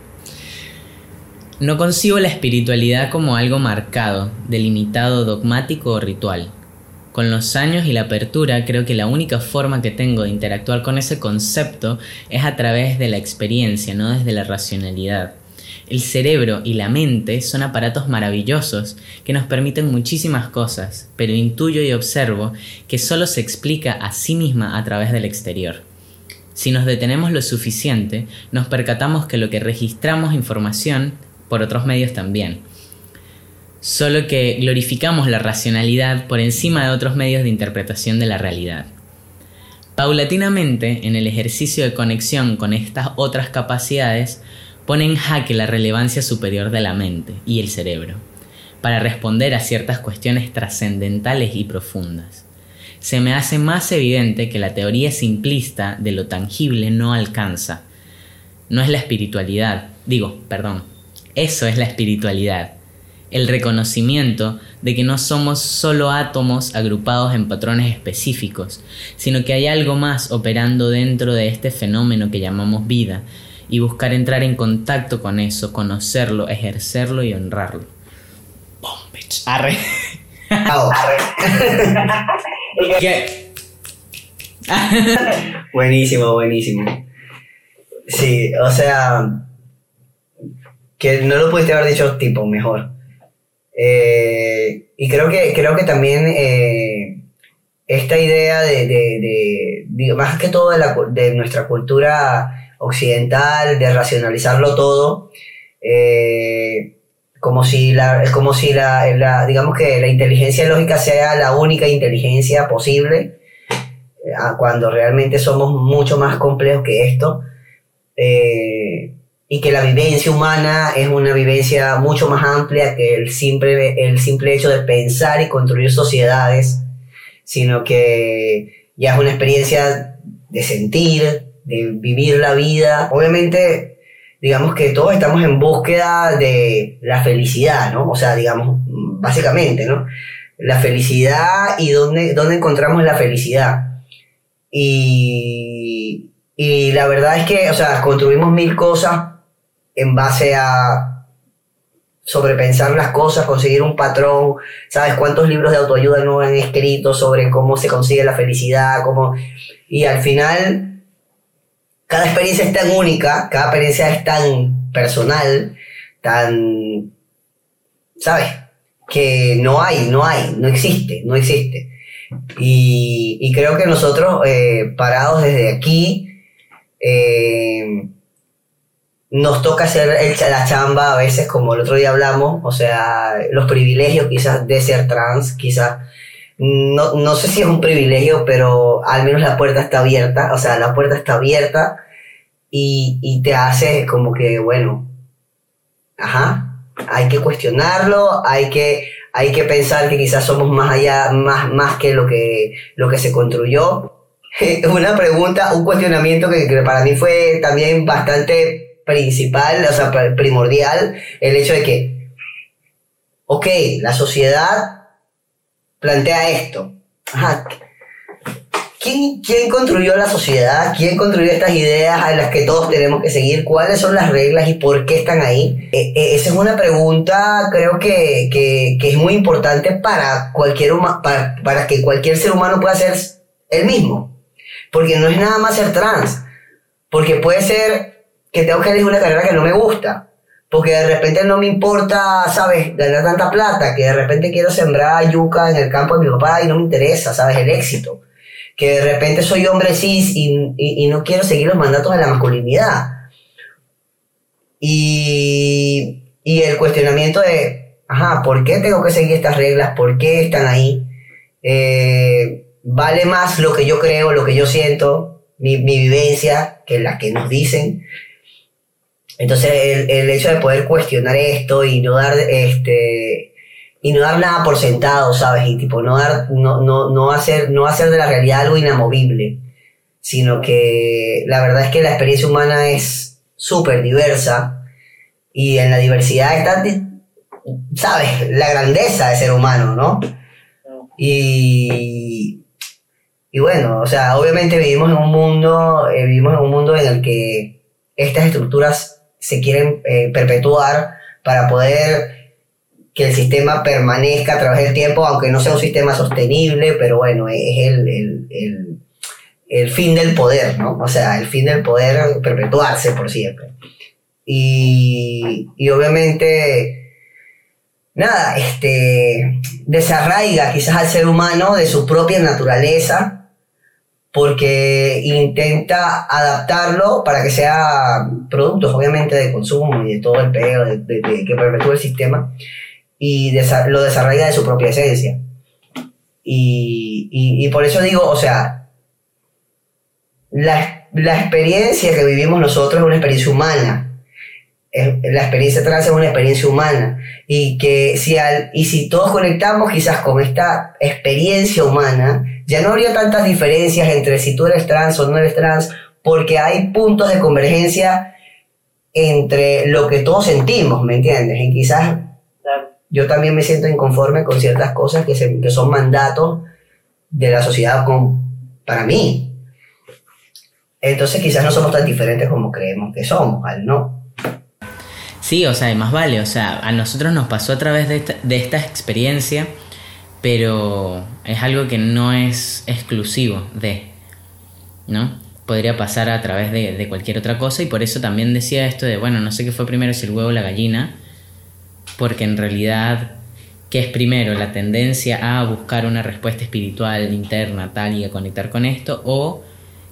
No concibo la espiritualidad como algo marcado, delimitado, dogmático o ritual. Con los años y la apertura creo que la única forma que tengo de interactuar con ese concepto es a través de la experiencia, no desde la racionalidad. El cerebro y la mente son aparatos maravillosos que nos permiten muchísimas cosas, pero intuyo y observo que solo se explica a sí misma a través del exterior. Si nos detenemos lo suficiente, nos percatamos que lo que registramos información por otros medios también. Solo que glorificamos la racionalidad por encima de otros medios de interpretación de la realidad. Paulatinamente, en el ejercicio de conexión con estas otras capacidades, pone en jaque la relevancia superior de la mente y el cerebro, para responder a ciertas cuestiones trascendentales y profundas. Se me hace más evidente que la teoría simplista de lo tangible no alcanza. No es la espiritualidad, digo, perdón, eso es la espiritualidad, el reconocimiento de que no somos solo átomos agrupados en patrones específicos, sino que hay algo más operando dentro de este fenómeno que llamamos vida, y buscar entrar en contacto con eso, conocerlo, ejercerlo y honrarlo. Boom, bitch. Arre. (laughs) (laughs) buenísimo, buenísimo. Sí, o sea, que no lo pudiste haber dicho tipo mejor. Eh, y creo que, creo que también eh, esta idea de, de, de, más que todo de, la, de nuestra cultura occidental de racionalizarlo todo, eh, como si, la, como si la, digamos que la inteligencia lógica sea la única inteligencia posible, eh, cuando realmente somos mucho más complejos que esto, eh, y que la vivencia humana es una vivencia mucho más amplia que el simple, el simple hecho de pensar y construir sociedades, sino que ya es una experiencia de sentir, de vivir la vida. Obviamente, digamos que todos estamos en búsqueda de la felicidad, ¿no? O sea, digamos, básicamente, ¿no? la felicidad y dónde, dónde encontramos la felicidad. Y, y la verdad es que, o sea, construimos mil cosas en base a sobrepensar las cosas, conseguir un patrón, ¿sabes cuántos libros de autoayuda no han escrito sobre cómo se consigue la felicidad? Cómo... Y al final, cada experiencia es tan única, cada experiencia es tan personal, tan, ¿sabes? Que no hay, no hay, no existe, no existe. Y, y creo que nosotros, eh, parados desde aquí, eh, nos toca hacer la chamba a veces, como el otro día hablamos, o sea, los privilegios quizás de ser trans, quizás, no, no sé si es un privilegio, pero al menos la puerta está abierta, o sea, la puerta está abierta y, y te hace como que, bueno, ajá, hay que cuestionarlo, hay que, hay que pensar que quizás somos más allá, más, más que lo que, lo que se construyó. (laughs) Una pregunta, un cuestionamiento que, que para mí fue también bastante principal, o sea, primordial, el hecho de que, ok, la sociedad plantea esto. Ajá. ¿Quién, ¿Quién construyó la sociedad? ¿Quién construyó estas ideas a las que todos tenemos que seguir? ¿Cuáles son las reglas y por qué están ahí? E, e, esa es una pregunta, creo que, que, que es muy importante para, cualquier para, para que cualquier ser humano pueda ser el mismo. Porque no es nada más ser trans. Porque puede ser que tengo que elegir una carrera que no me gusta. Porque de repente no me importa, ¿sabes? Ganar tanta plata, que de repente quiero sembrar yuca en el campo de mi papá y no me interesa, ¿sabes? El éxito. Que de repente soy hombre cis y, y, no quiero seguir los mandatos de la masculinidad. Y, y el cuestionamiento de, ajá, ¿por qué tengo que seguir estas reglas? ¿Por qué están ahí? Eh, vale más lo que yo creo, lo que yo siento, mi, mi vivencia, que las que nos dicen. Entonces el, el, hecho de poder cuestionar esto y no dar este y no dar nada por sentado, ¿sabes? Y tipo no dar no, no, no hacer no hacer de la realidad algo inamovible, sino que la verdad es que la experiencia humana es súper diversa y en la diversidad está sabes, la grandeza de ser humano, ¿no? Y y bueno, o sea, obviamente vivimos en un mundo, eh, vivimos en un mundo en el que estas estructuras se quieren eh, perpetuar para poder que el sistema permanezca a través del tiempo, aunque no sea un sistema sostenible, pero bueno, es el, el, el, el fin del poder, ¿no? O sea, el fin del poder perpetuarse por siempre. Y, y obviamente, nada, este, desarraiga quizás al ser humano de su propia naturaleza porque intenta adaptarlo para que sea productos, obviamente, de consumo y de todo el peo de, que perpetúe el sistema, y lo desarrolla de su propia esencia. Y, y, por eso digo, o sea, la, la, experiencia que vivimos nosotros es una experiencia humana. La experiencia trans es una experiencia humana. Y que si, al, y si todos conectamos quizás con esta experiencia humana, ya no habría tantas diferencias entre si tú eres trans o no eres trans, porque hay puntos de convergencia entre lo que todos sentimos, ¿me entiendes? Y quizás yo también me siento inconforme con ciertas cosas que, se, que son mandatos de la sociedad con, para mí. Entonces quizás no somos tan diferentes como creemos que somos, al no. Sí, o sea, más vale, o sea, a nosotros nos pasó a través de esta, de esta experiencia pero es algo que no es exclusivo de, ¿no? Podría pasar a través de, cualquier otra cosa y por eso también decía esto de, bueno, no sé qué fue primero si el huevo o la gallina, porque en realidad, ¿qué es primero? La tendencia a buscar una respuesta espiritual interna tal y a conectar con esto o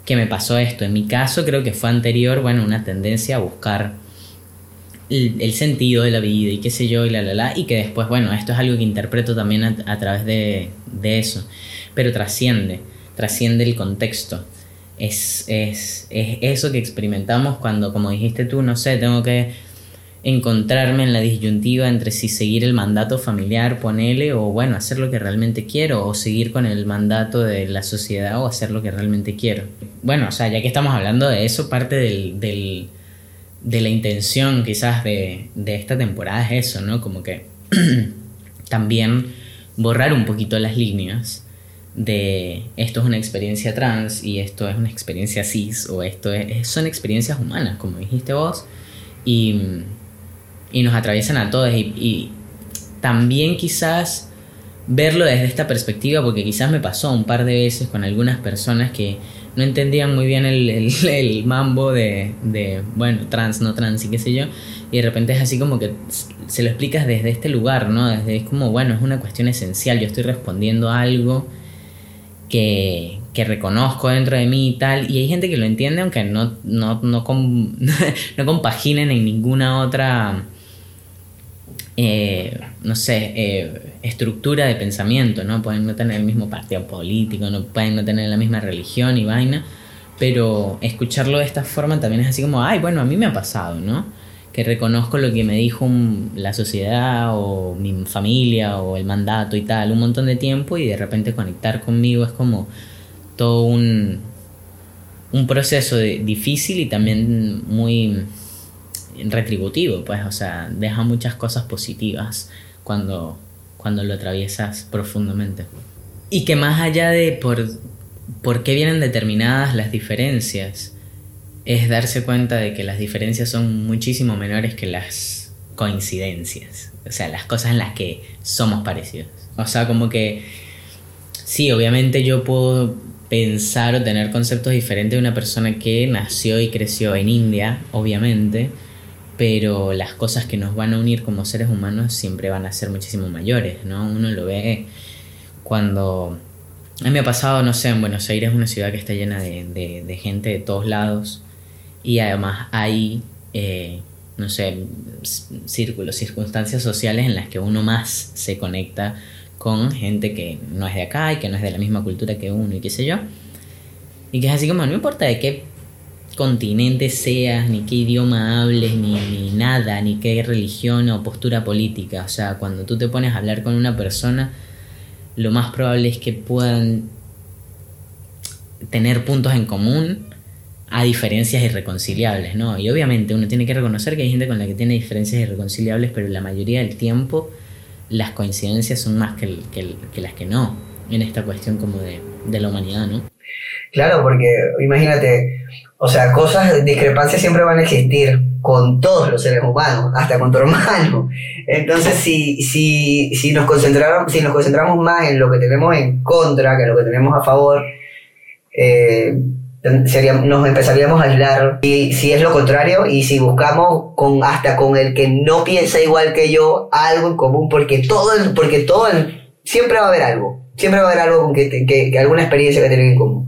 que me pasó esto. En mi caso creo que fue anterior, bueno, una tendencia a buscar el, sentido de la vida y qué sé yo y la la la y que después bueno esto es algo que interpreto también a, través de, de, eso pero trasciende trasciende el contexto. Es, es, es, eso que experimentamos cuando como dijiste tú no sé tengo que encontrarme en la disyuntiva entre si seguir el mandato familiar ponele o bueno hacer lo que realmente quiero o seguir con el mandato de la sociedad o hacer lo que realmente quiero. Bueno o sea ya que estamos hablando de eso parte del, del de la intención quizás de, esta temporada es eso, ¿no? Como que (clears throat) también borrar un poquito las líneas de esto es una experiencia trans y esto es una experiencia cis o esto es, son experiencias humanas, como dijiste vos, y, y nos atraviesan a todos y, y también quizás verlo desde esta perspectiva, porque quizás me pasó un par de veces con algunas personas que no entendían muy bien el, el, mambo de, de, bueno, trans, no trans y qué sé yo, y de repente es así como que se lo explicas desde este lugar, ¿no? Desde, es como, bueno, es una cuestión esencial, yo estoy respondiendo a algo que, que reconozco dentro de mí y tal, y hay gente que lo entiende aunque no, no, no, (laughs) no compaginen en ninguna otra eh, no sé, eh, estructura de pensamiento, ¿no? Pueden no tener el mismo partido político, no pueden no tener la misma religión y vaina, pero escucharlo de esta forma también es así como, ay, bueno, a mí me ha pasado, ¿no? Que reconozco lo que me dijo la sociedad o mi familia o el mandato y tal, un montón de tiempo y de repente conectar conmigo es como todo un, un proceso difícil y también muy retributivo, pues, o sea, deja muchas cosas positivas cuando, cuando lo atraviesas profundamente. Y que más allá de por, por qué vienen determinadas las diferencias, es darse cuenta de que las diferencias son muchísimo menores que las coincidencias, o sea, las cosas en las que somos parecidos. O sea, como que sí, obviamente yo puedo pensar o tener conceptos diferentes de una persona que nació y creció en India, obviamente, pero las cosas que nos van a unir como seres humanos siempre van a ser muchísimo mayores, ¿no? Uno lo ve cuando... A mí me ha pasado, no sé, en Buenos Aires es una ciudad que está llena de, gente de todos lados y además hay, eh, no sé, círculos, circunstancias sociales en las que uno más se conecta con gente que no es de acá y que no es de la misma cultura que uno y qué sé yo. Y que es así como, no importa de qué continente seas, ni qué idioma hables, ni, nada, ni qué religión o postura política. O sea, cuando tú te pones a hablar con una persona, lo más probable es que puedan tener puntos en común a diferencias irreconciliables, ¿no? Y obviamente uno tiene que reconocer que hay gente con la que tiene diferencias irreconciliables, pero la mayoría del tiempo las coincidencias son más que, que las que no, en esta cuestión como de, de la humanidad, ¿no? Claro, porque imagínate, o sea, cosas, discrepancias siempre van a existir con todos los seres humanos, hasta con tu (laughs) hermano. Entonces, si, si, si, nos concentramos, si nos concentramos más en lo que tenemos en contra que en lo que tenemos a favor, eh, nos empezaríamos a aislar. Y si es lo contrario, y si buscamos con, hasta con el que no piensa igual que yo, algo en común, porque todo, porque todo siempre va a haber algo. Siempre va a haber algo con que, que, alguna experiencia que tienen en común.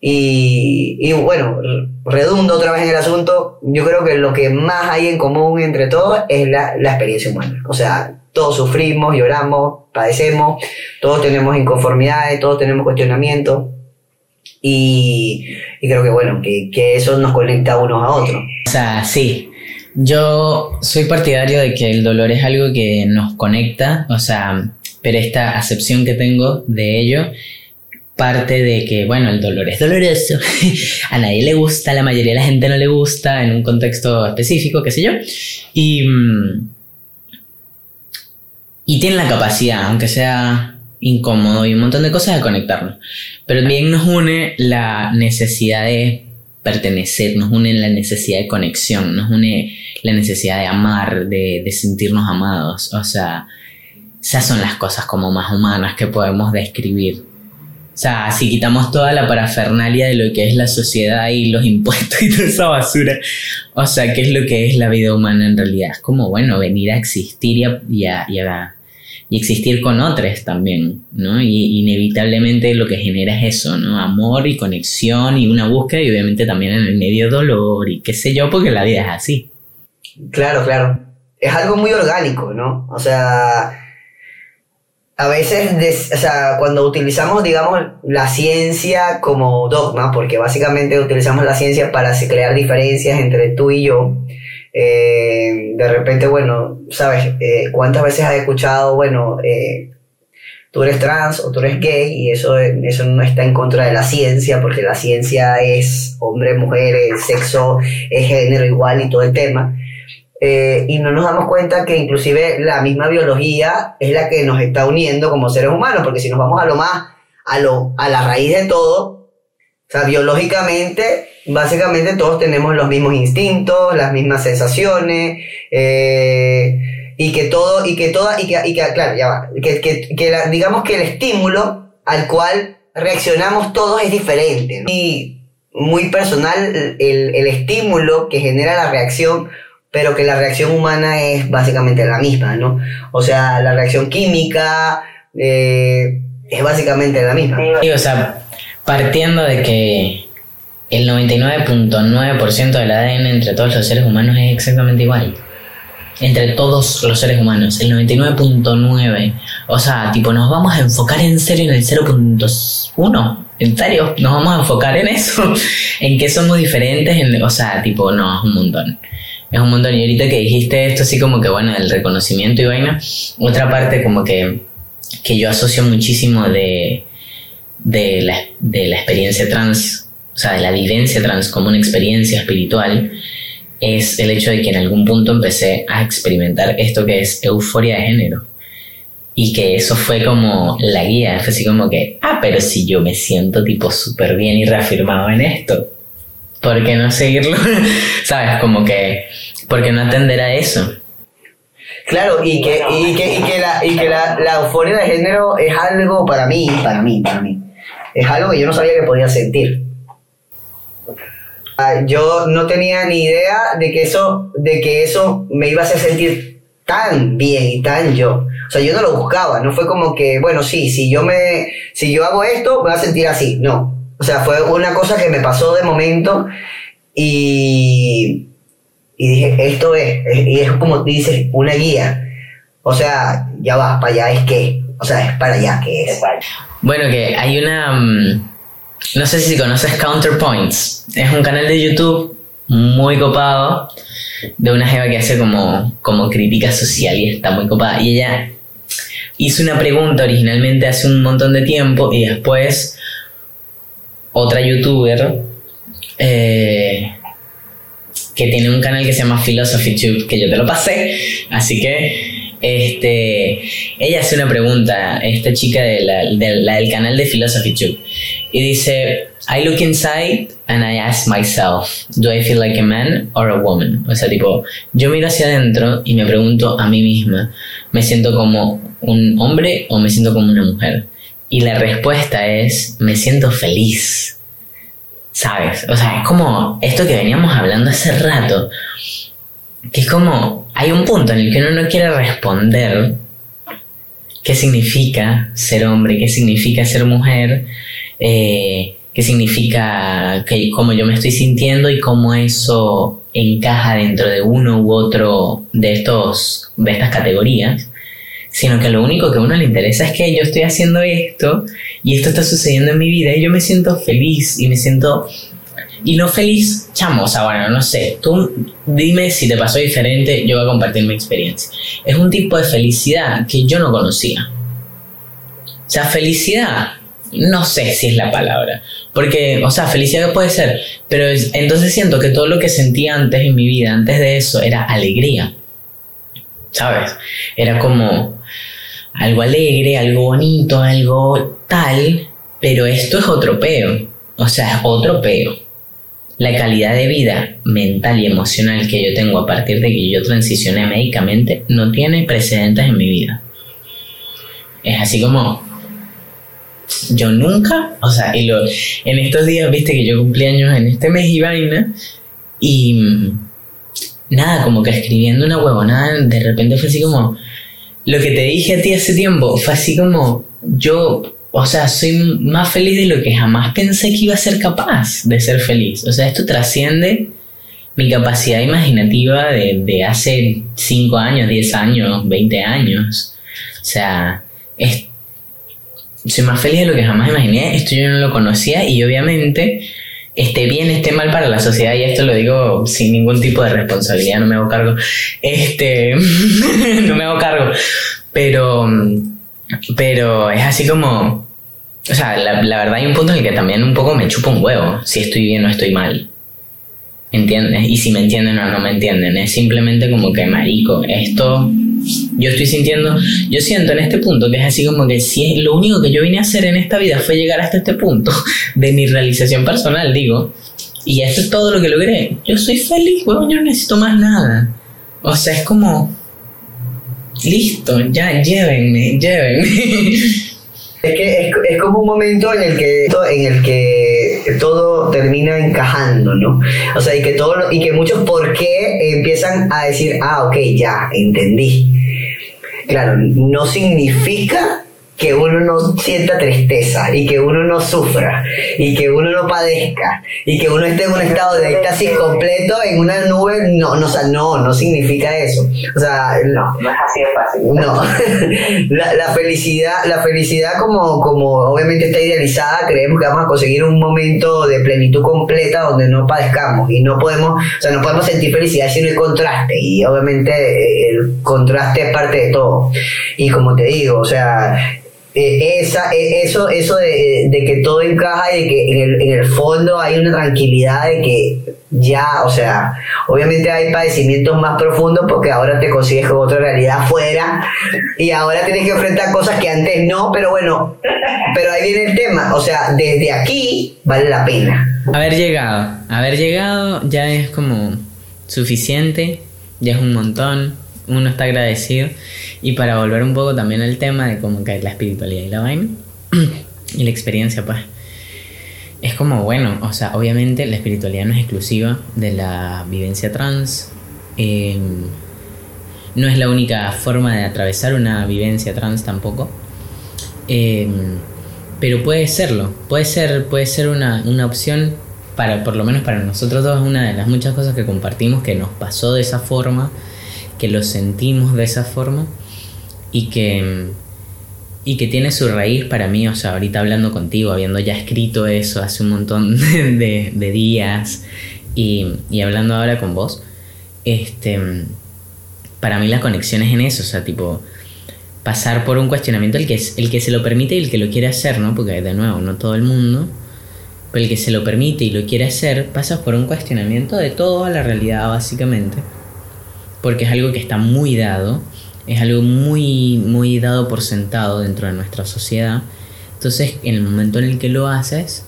Y, bueno, redundo otra vez en el asunto, yo creo que lo que más hay en común entre todos es la, experiencia humana. O sea, todos sufrimos, lloramos, padecemos, todos tenemos inconformidades, todos tenemos cuestionamientos. Y, creo que bueno, que, que, eso nos conecta unos a otros. O sea, sí. Yo soy partidario de que el dolor es algo que nos conecta, o sea, pero esta acepción que tengo de ello parte de que, bueno, el dolor es doloroso, (laughs) a nadie le gusta, a la mayoría de la gente no le gusta en un contexto específico, qué sé yo, y, mm, y tiene la capacidad, aunque sea incómodo y un montón de cosas, de conectarnos. Pero también nos une la necesidad de pertenecer, nos une la necesidad de conexión, nos une la necesidad de amar, de, de sentirnos amados, o sea, esas son las cosas como más humanas que podemos describir o sea, si quitamos toda la parafernalia de lo que es la sociedad y los (laughs) impuestos y toda esa basura, o sea, ¿qué es lo que es la vida humana en realidad? Es como, bueno, venir a existir y, a, y, y existir con otros también, ¿no? Y inevitablemente lo que genera es eso, ¿no? Amor y conexión y una búsqueda y obviamente también en el medio dolor y qué sé yo, porque la vida es así. Claro, claro. Es algo muy orgánico, ¿no? O sea a veces, o sea, cuando utilizamos, digamos, la ciencia como dogma, porque básicamente utilizamos la ciencia para crear diferencias entre tú y yo, eh, de repente, bueno, ¿sabes? Eh, ¿Cuántas veces has escuchado, bueno, eh, tú eres trans o tú eres gay y eso, eso no está en contra de la ciencia, porque la ciencia es hombre, mujer, sexo, es género igual y todo el tema. Eh, y no nos damos cuenta que inclusive la misma biología es la que nos está uniendo como seres humanos, porque si nos vamos a lo más, a, lo, a la raíz de todo, o sea, biológicamente, básicamente todos tenemos los mismos instintos, las mismas sensaciones, eh, y que todo, y que toda, y que, y que claro, ya va, que, que, que digamos que el estímulo al cual reaccionamos todos es diferente. Y muy personal el, el estímulo que genera la reacción, pero que la reacción humana es básicamente la misma, ¿no? O sea, la reacción química eh, es básicamente la misma. Sí, o sea, partiendo de que el 99.9% del ADN entre todos los seres humanos es exactamente igual. Entre todos los seres humanos, el 99.9. O sea, tipo, nos vamos a enfocar en serio en el 0.1. ¿En serio? Nos vamos a enfocar en eso. (laughs) en que somos diferentes. En, o sea, tipo, no, es un montón. Es un montón. Y ahorita que dijiste esto, así como que, bueno, el reconocimiento y vaina. Otra parte como que, que yo asocio muchísimo de, de la, de la experiencia trans, o sea, de la vivencia trans como una experiencia espiritual, es el hecho de que en algún punto empecé a experimentar esto que es euforia de género. Y que eso fue como la guía, fue así como que, ah, pero si yo me siento tipo súper bien y reafirmado en esto, ¿por qué no seguirlo? (laughs) ¿Sabes? Como que, ¿por qué no atender a eso? Claro, y que, y que, y que, la, y que la, la euforia de género es algo para mí, para mí, para mí. Es algo que yo no sabía que podía sentir. Ah, Yo no tenía ni idea de que eso, de que eso me iba a hacer sentir tan bien y tan yo. O sea, yo no lo buscaba, no fue como que, bueno, sí, si yo me, si yo hago esto, me voy a sentir así. No. O sea, fue una cosa que me pasó de momento y, y dije, esto es, y es como dices, una guía. O sea, ya va, para allá es que, o sea, es para allá que es. Bueno, que hay una... mm, No sé si conoces Counterpoints. Es un canal de YouTube muy copado de una jeva que hace como, como crítica social y está muy copada. Y ella hizo una pregunta originalmente hace un montón de tiempo y después otra youtuber eh, que tiene un canal que se llama Philosophy Tube, que yo te lo pasé. Así que este, ella hace una pregunta, esta chica de la, de la- del canal de Philosophy Tube, y dice, I look inside and I ask myself, do I feel like a man or a woman? O sea, tipo, yo miro hacia adentro y me pregunto a mí misma, ¿me siento como un hombre o me siento como una mujer? Y la respuesta es, me siento feliz. ¿Sabes? O sea, es como esto que veníamos hablando hace rato, que es como, hay un punto en el que uno no quiere responder qué significa ser hombre, qué significa ser mujer, eh, qué significa que, cómo yo me estoy sintiendo y cómo eso encaja dentro de uno u otro de, estos, de estas categorías, sino que lo único que a uno le interesa es que yo estoy haciendo esto y esto está sucediendo en mi vida y yo me siento feliz y me siento y no feliz, chamo, o bueno, no sé, tú dime si te pasó diferente, yo voy a compartir mi experiencia. Es un tipo de felicidad que yo no conocía. O sea, felicidad, no sé si es la palabra. Porque, o sea, felicidad puede ser, pero es- entonces siento que todo lo que sentía antes en mi vida, antes de eso, era alegría. ¿Sabes? Era como algo alegre, algo bonito, algo tal, pero esto es otro peo. O sea, es otro peo la calidad de vida mental y emocional que yo tengo a partir de que yo transicioné médicamente no tiene precedentes en mi vida. Es así como yo nunca, o sea, y lo, en estos días, viste que yo cumplí años en este mes y vaina, y nada, como que escribiendo una huevonada, de repente fue así como, lo que te dije a ti hace tiempo, fue así como, yo o sea, soy más feliz de lo que jamás pensé que iba a ser capaz de ser feliz. O sea, esto trasciende mi capacidad imaginativa de, de hace 5 años, 10 años, 20 años. O sea, es, soy más feliz de lo que jamás imaginé. Esto yo no lo conocía y obviamente esté bien, esté mal para la sociedad, y esto lo digo sin ningún tipo de responsabilidad, no me hago cargo. Este, (laughs) no me hago cargo. Pero, pero es así como, o sea, la, verdad hay un punto en el que también un poco me chupa un huevo si estoy bien o estoy mal. ¿Entiendes? Y si me entienden o no me entienden. Es simplemente como que, marico, esto yo estoy sintiendo, yo siento en este punto que es así como que si es lo único que yo vine a hacer en esta vida fue llegar hasta este punto (laughs) de mi realización personal, digo, y esto es todo lo que logré. Yo soy feliz, weón, yo no necesito más nada. O sea, es como, listo, ya, llévenme, (laughs) llévenme. Es que es, como un momento en el que en el que todo termina encajando, ¿no? O sea, y que todo y que muchos por qué empiezan a decir, ah, ok, ya, entendí. Claro, no significa que uno no sienta tristeza y que uno no sufra y que uno no padezca y que uno esté en un estado de éxtasis completo en una nube no no o sea, no no significa eso. O sea no. No es así de fácil. No. (laughs) La, la, felicidad la felicidad como como obviamente está idealizada creemos que vamos a conseguir un momento de plenitud completa donde no padezcamos y no podemos o sea no podemos sentir felicidad si no hay contraste y obviamente el contraste es parte de todo. Y como te digo o sea eh, esa, eh, eso, eso de, que todo encaja y de que en el, en el fondo hay una tranquilidad de que ya, o sea, obviamente hay padecimientos más profundos porque ahora te consigues con otra realidad afuera y ahora tienes que enfrentar cosas que antes no, pero bueno, pero ahí viene el tema, o sea, desde aquí vale la pena. Haber llegado, haber llegado ya es como suficiente, ya es un montón, uno está agradecido. Y para volver un poco también al tema de cómo cae la espiritualidad y la vaina (clears throat) y la experiencia, pues. Es como, bueno, o sea, obviamente la espiritualidad no es exclusiva de la vivencia trans. Em, no es la única forma de atravesar una vivencia trans tampoco. Em, pero puede serlo. Puede ser, puede ser una, una opción para, por lo menos para nosotros dos, una de las muchas cosas que compartimos que nos pasó de esa forma que lo sentimos de esa forma y que, y que tiene su raíz para mí, o sea, ahorita hablando contigo, habiendo ya escrito eso hace un montón (laughs) de, días y, y, hablando ahora con vos, este, para mí la conexión es en eso, o sea, tipo, pasar por un cuestionamiento el que, es, el que se lo permite y el que lo quiere hacer, ¿no? Porque de nuevo, no todo el mundo, pero el que se lo permite y lo quiere hacer, pasas por un cuestionamiento de toda la realidad, básicamente porque es algo que está muy dado, es algo muy, muy dado por sentado dentro de nuestra sociedad. Entonces, en el momento en el que lo haces,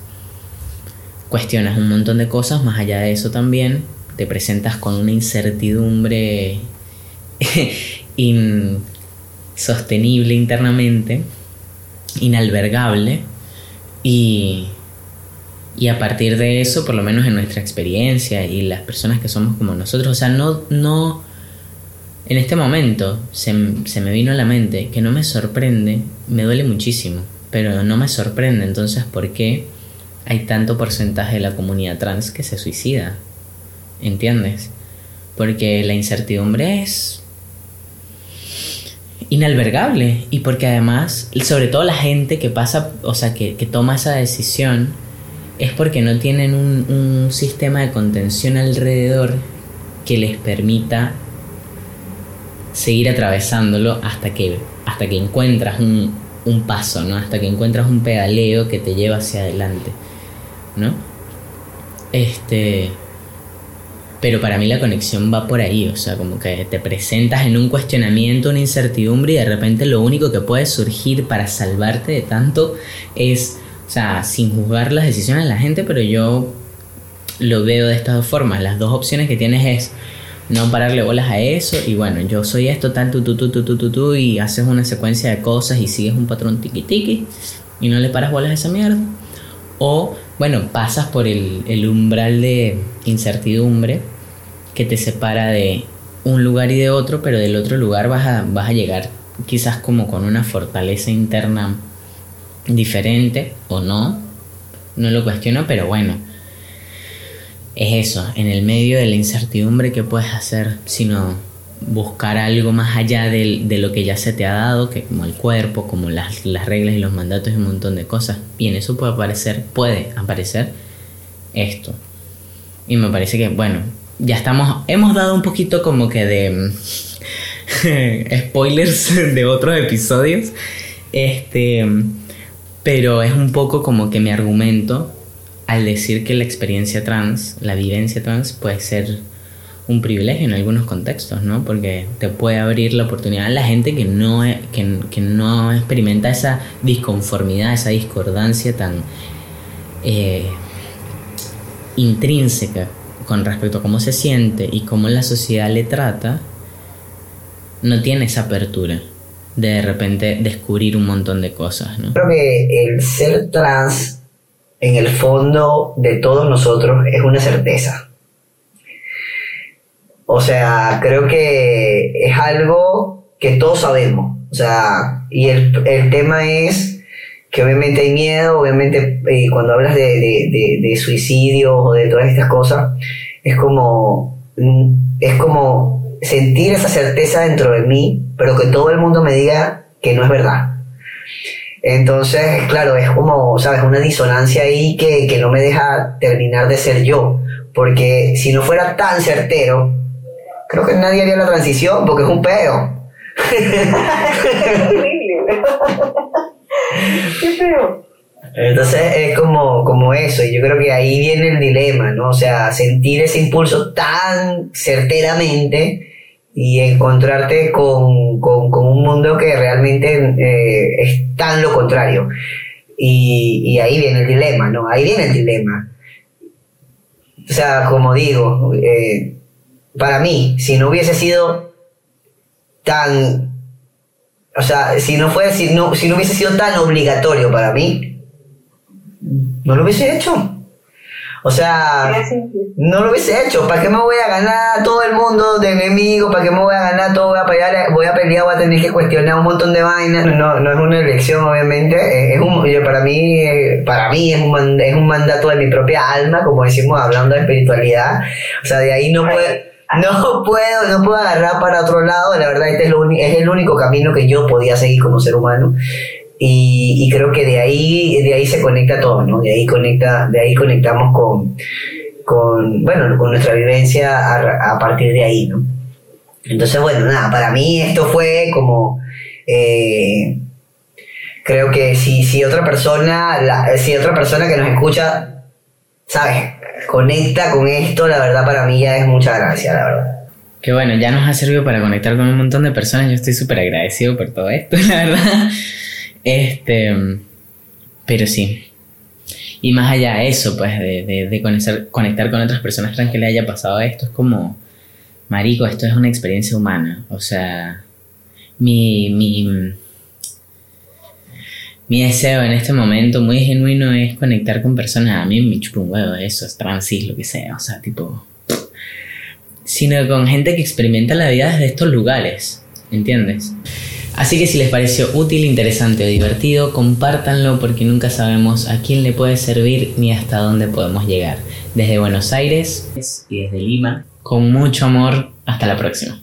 cuestionas un montón de cosas, más allá de eso también, te presentas con una incertidumbre (laughs) insostenible internamente, inalbergable, y, y a partir de eso, por lo menos en nuestra experiencia y las personas que somos como nosotros, o sea, no, no, en este momento se, me vino a la mente que no me sorprende, me duele muchísimo, pero no me sorprende entonces por qué hay tanto porcentaje de la comunidad trans que se suicida. ¿Entiendes? Porque la incertidumbre es inalbergable y porque además, sobre todo la gente que pasa, o sea, que, toma esa decisión, es porque no tienen un, un sistema de contención alrededor que les permita seguir atravesándolo hasta que, hasta que encuentras un, un paso, ¿no? Hasta que encuentras un pedaleo que te lleva hacia adelante, ¿no? Este... Pero para mí la conexión va por ahí, o sea, como que te presentas en un cuestionamiento, una incertidumbre y de repente lo único que puede surgir para salvarte de tanto es, o sea, sin juzgar las decisiones de la gente, pero yo lo veo de estas dos formas. Las dos opciones que tienes es no pararle bolas a eso y bueno, yo soy esto, tal, tu, tu, tu, tu, tu, tu, y haces una secuencia de cosas y sigues un patrón tiki tiki y no le paras bolas a esa mierda. O bueno, pasas por el, el umbral de incertidumbre que te separa de un lugar y de otro, pero del otro lugar vas a, vas a llegar quizás como con una fortaleza interna diferente o no, no lo cuestiono, pero bueno, es eso, en el medio de la incertidumbre que puedes hacer, sino buscar algo más allá de, lo que ya se te ha dado, que como el cuerpo, como las, reglas y los mandatos y un montón de cosas. Y en eso puede aparecer, puede aparecer esto. Y me parece que, bueno, ya estamos, hemos dado un poquito como que de (laughs) spoilers de otros episodios. Este, pero es un poco como que mi argumento al decir que la experiencia trans, la vivencia trans puede ser un privilegio en algunos contextos, ¿no? Porque te puede abrir la oportunidad a la gente que no, e, que, no experimenta esa disconformidad, esa discordancia tan eh, intrínseca con respecto a cómo se siente y cómo la sociedad le trata, no tiene esa apertura de de repente descubrir un montón de cosas, ¿no? Creo que el ser trans en el fondo de todos nosotros es una certeza. O sea, creo que es algo que todos sabemos. O sea, y el, tema es que obviamente hay miedo, obviamente eh, cuando hablas de, de, de, o de todas estas cosas, es como, mm, es como sentir esa certeza dentro de mí, pero que todo el mundo me diga que no es verdad. Entonces, claro, es como, ¿sabes? Una disonancia ahí que, que no me deja terminar de ser yo. Porque si no fuera tan certero, creo que nadie haría la transición porque es un peo. (laughs) (laughs) Qué feo. Entonces es como, como eso, y yo creo que ahí viene el dilema, ¿no? O sea, sentir ese impulso tan certeramente y encontrarte con, un mundo que realmente eh, es tan lo contrario. Y, ahí viene el dilema, ¿no? Ahí viene el dilema. O sea, como digo, eh, para mí, si no hubiese sido tan... O sea, si no, fue, si, no, si no hubiese sido tan obligatorio para mí, no lo hubiese hecho. O sea, no lo hubiese hecho. ¿Para qué me voy a ganar todo el mundo de enemigo? ¿Para qué me voy a ganar todo? Voy a pelear, voy a, pelear, voy a tener que cuestionar un montón de vainas. No, no es una elección, obviamente. Es un, para mí, para mí es un, es un mandato de mi propia alma, como decimos, hablando de espiritualidad. O sea, de ahí no puedo no puedo, no puedo agarrar para otro lado, la verdad este es, es el único camino que yo podía seguir como ser humano. Y, creo que de ahí, de ahí se conecta todo, ¿no? De ahí conecta, de ahí conectamos con, con bueno, con nuestra vivencia a, partir de ahí, ¿no? Entonces, bueno, nada, para mí esto fue como, eh, creo que si, si otra persona, si otra persona que nos escucha, ¿sabes? Conecta con esto, la verdad para mí ya es mucha gracia, la verdad. Que bueno, ya nos ha servido para conectar con un montón de personas. Yo estoy súper agradecido por todo esto, (laughs) la verdad. Este, pero sí. Y más allá de eso, pues, de, de, conectar, conectar, con otras personas trans que le haya pasado esto, es como, marico, esto es una experiencia humana. O sea, mi, mi, mi deseo en este momento muy genuino es conectar con personas. A mí me chupa un huevo eso, es transis, lo que sea. O sea, tipo... Sino con gente que experimenta la vida desde estos lugares. ¿Entiendes? Así que si les pareció útil, interesante o divertido, compártanlo porque nunca sabemos a quién le puede servir ni hasta dónde podemos llegar. Desde Buenos Aires y desde Lima, con mucho amor, hasta la próxima.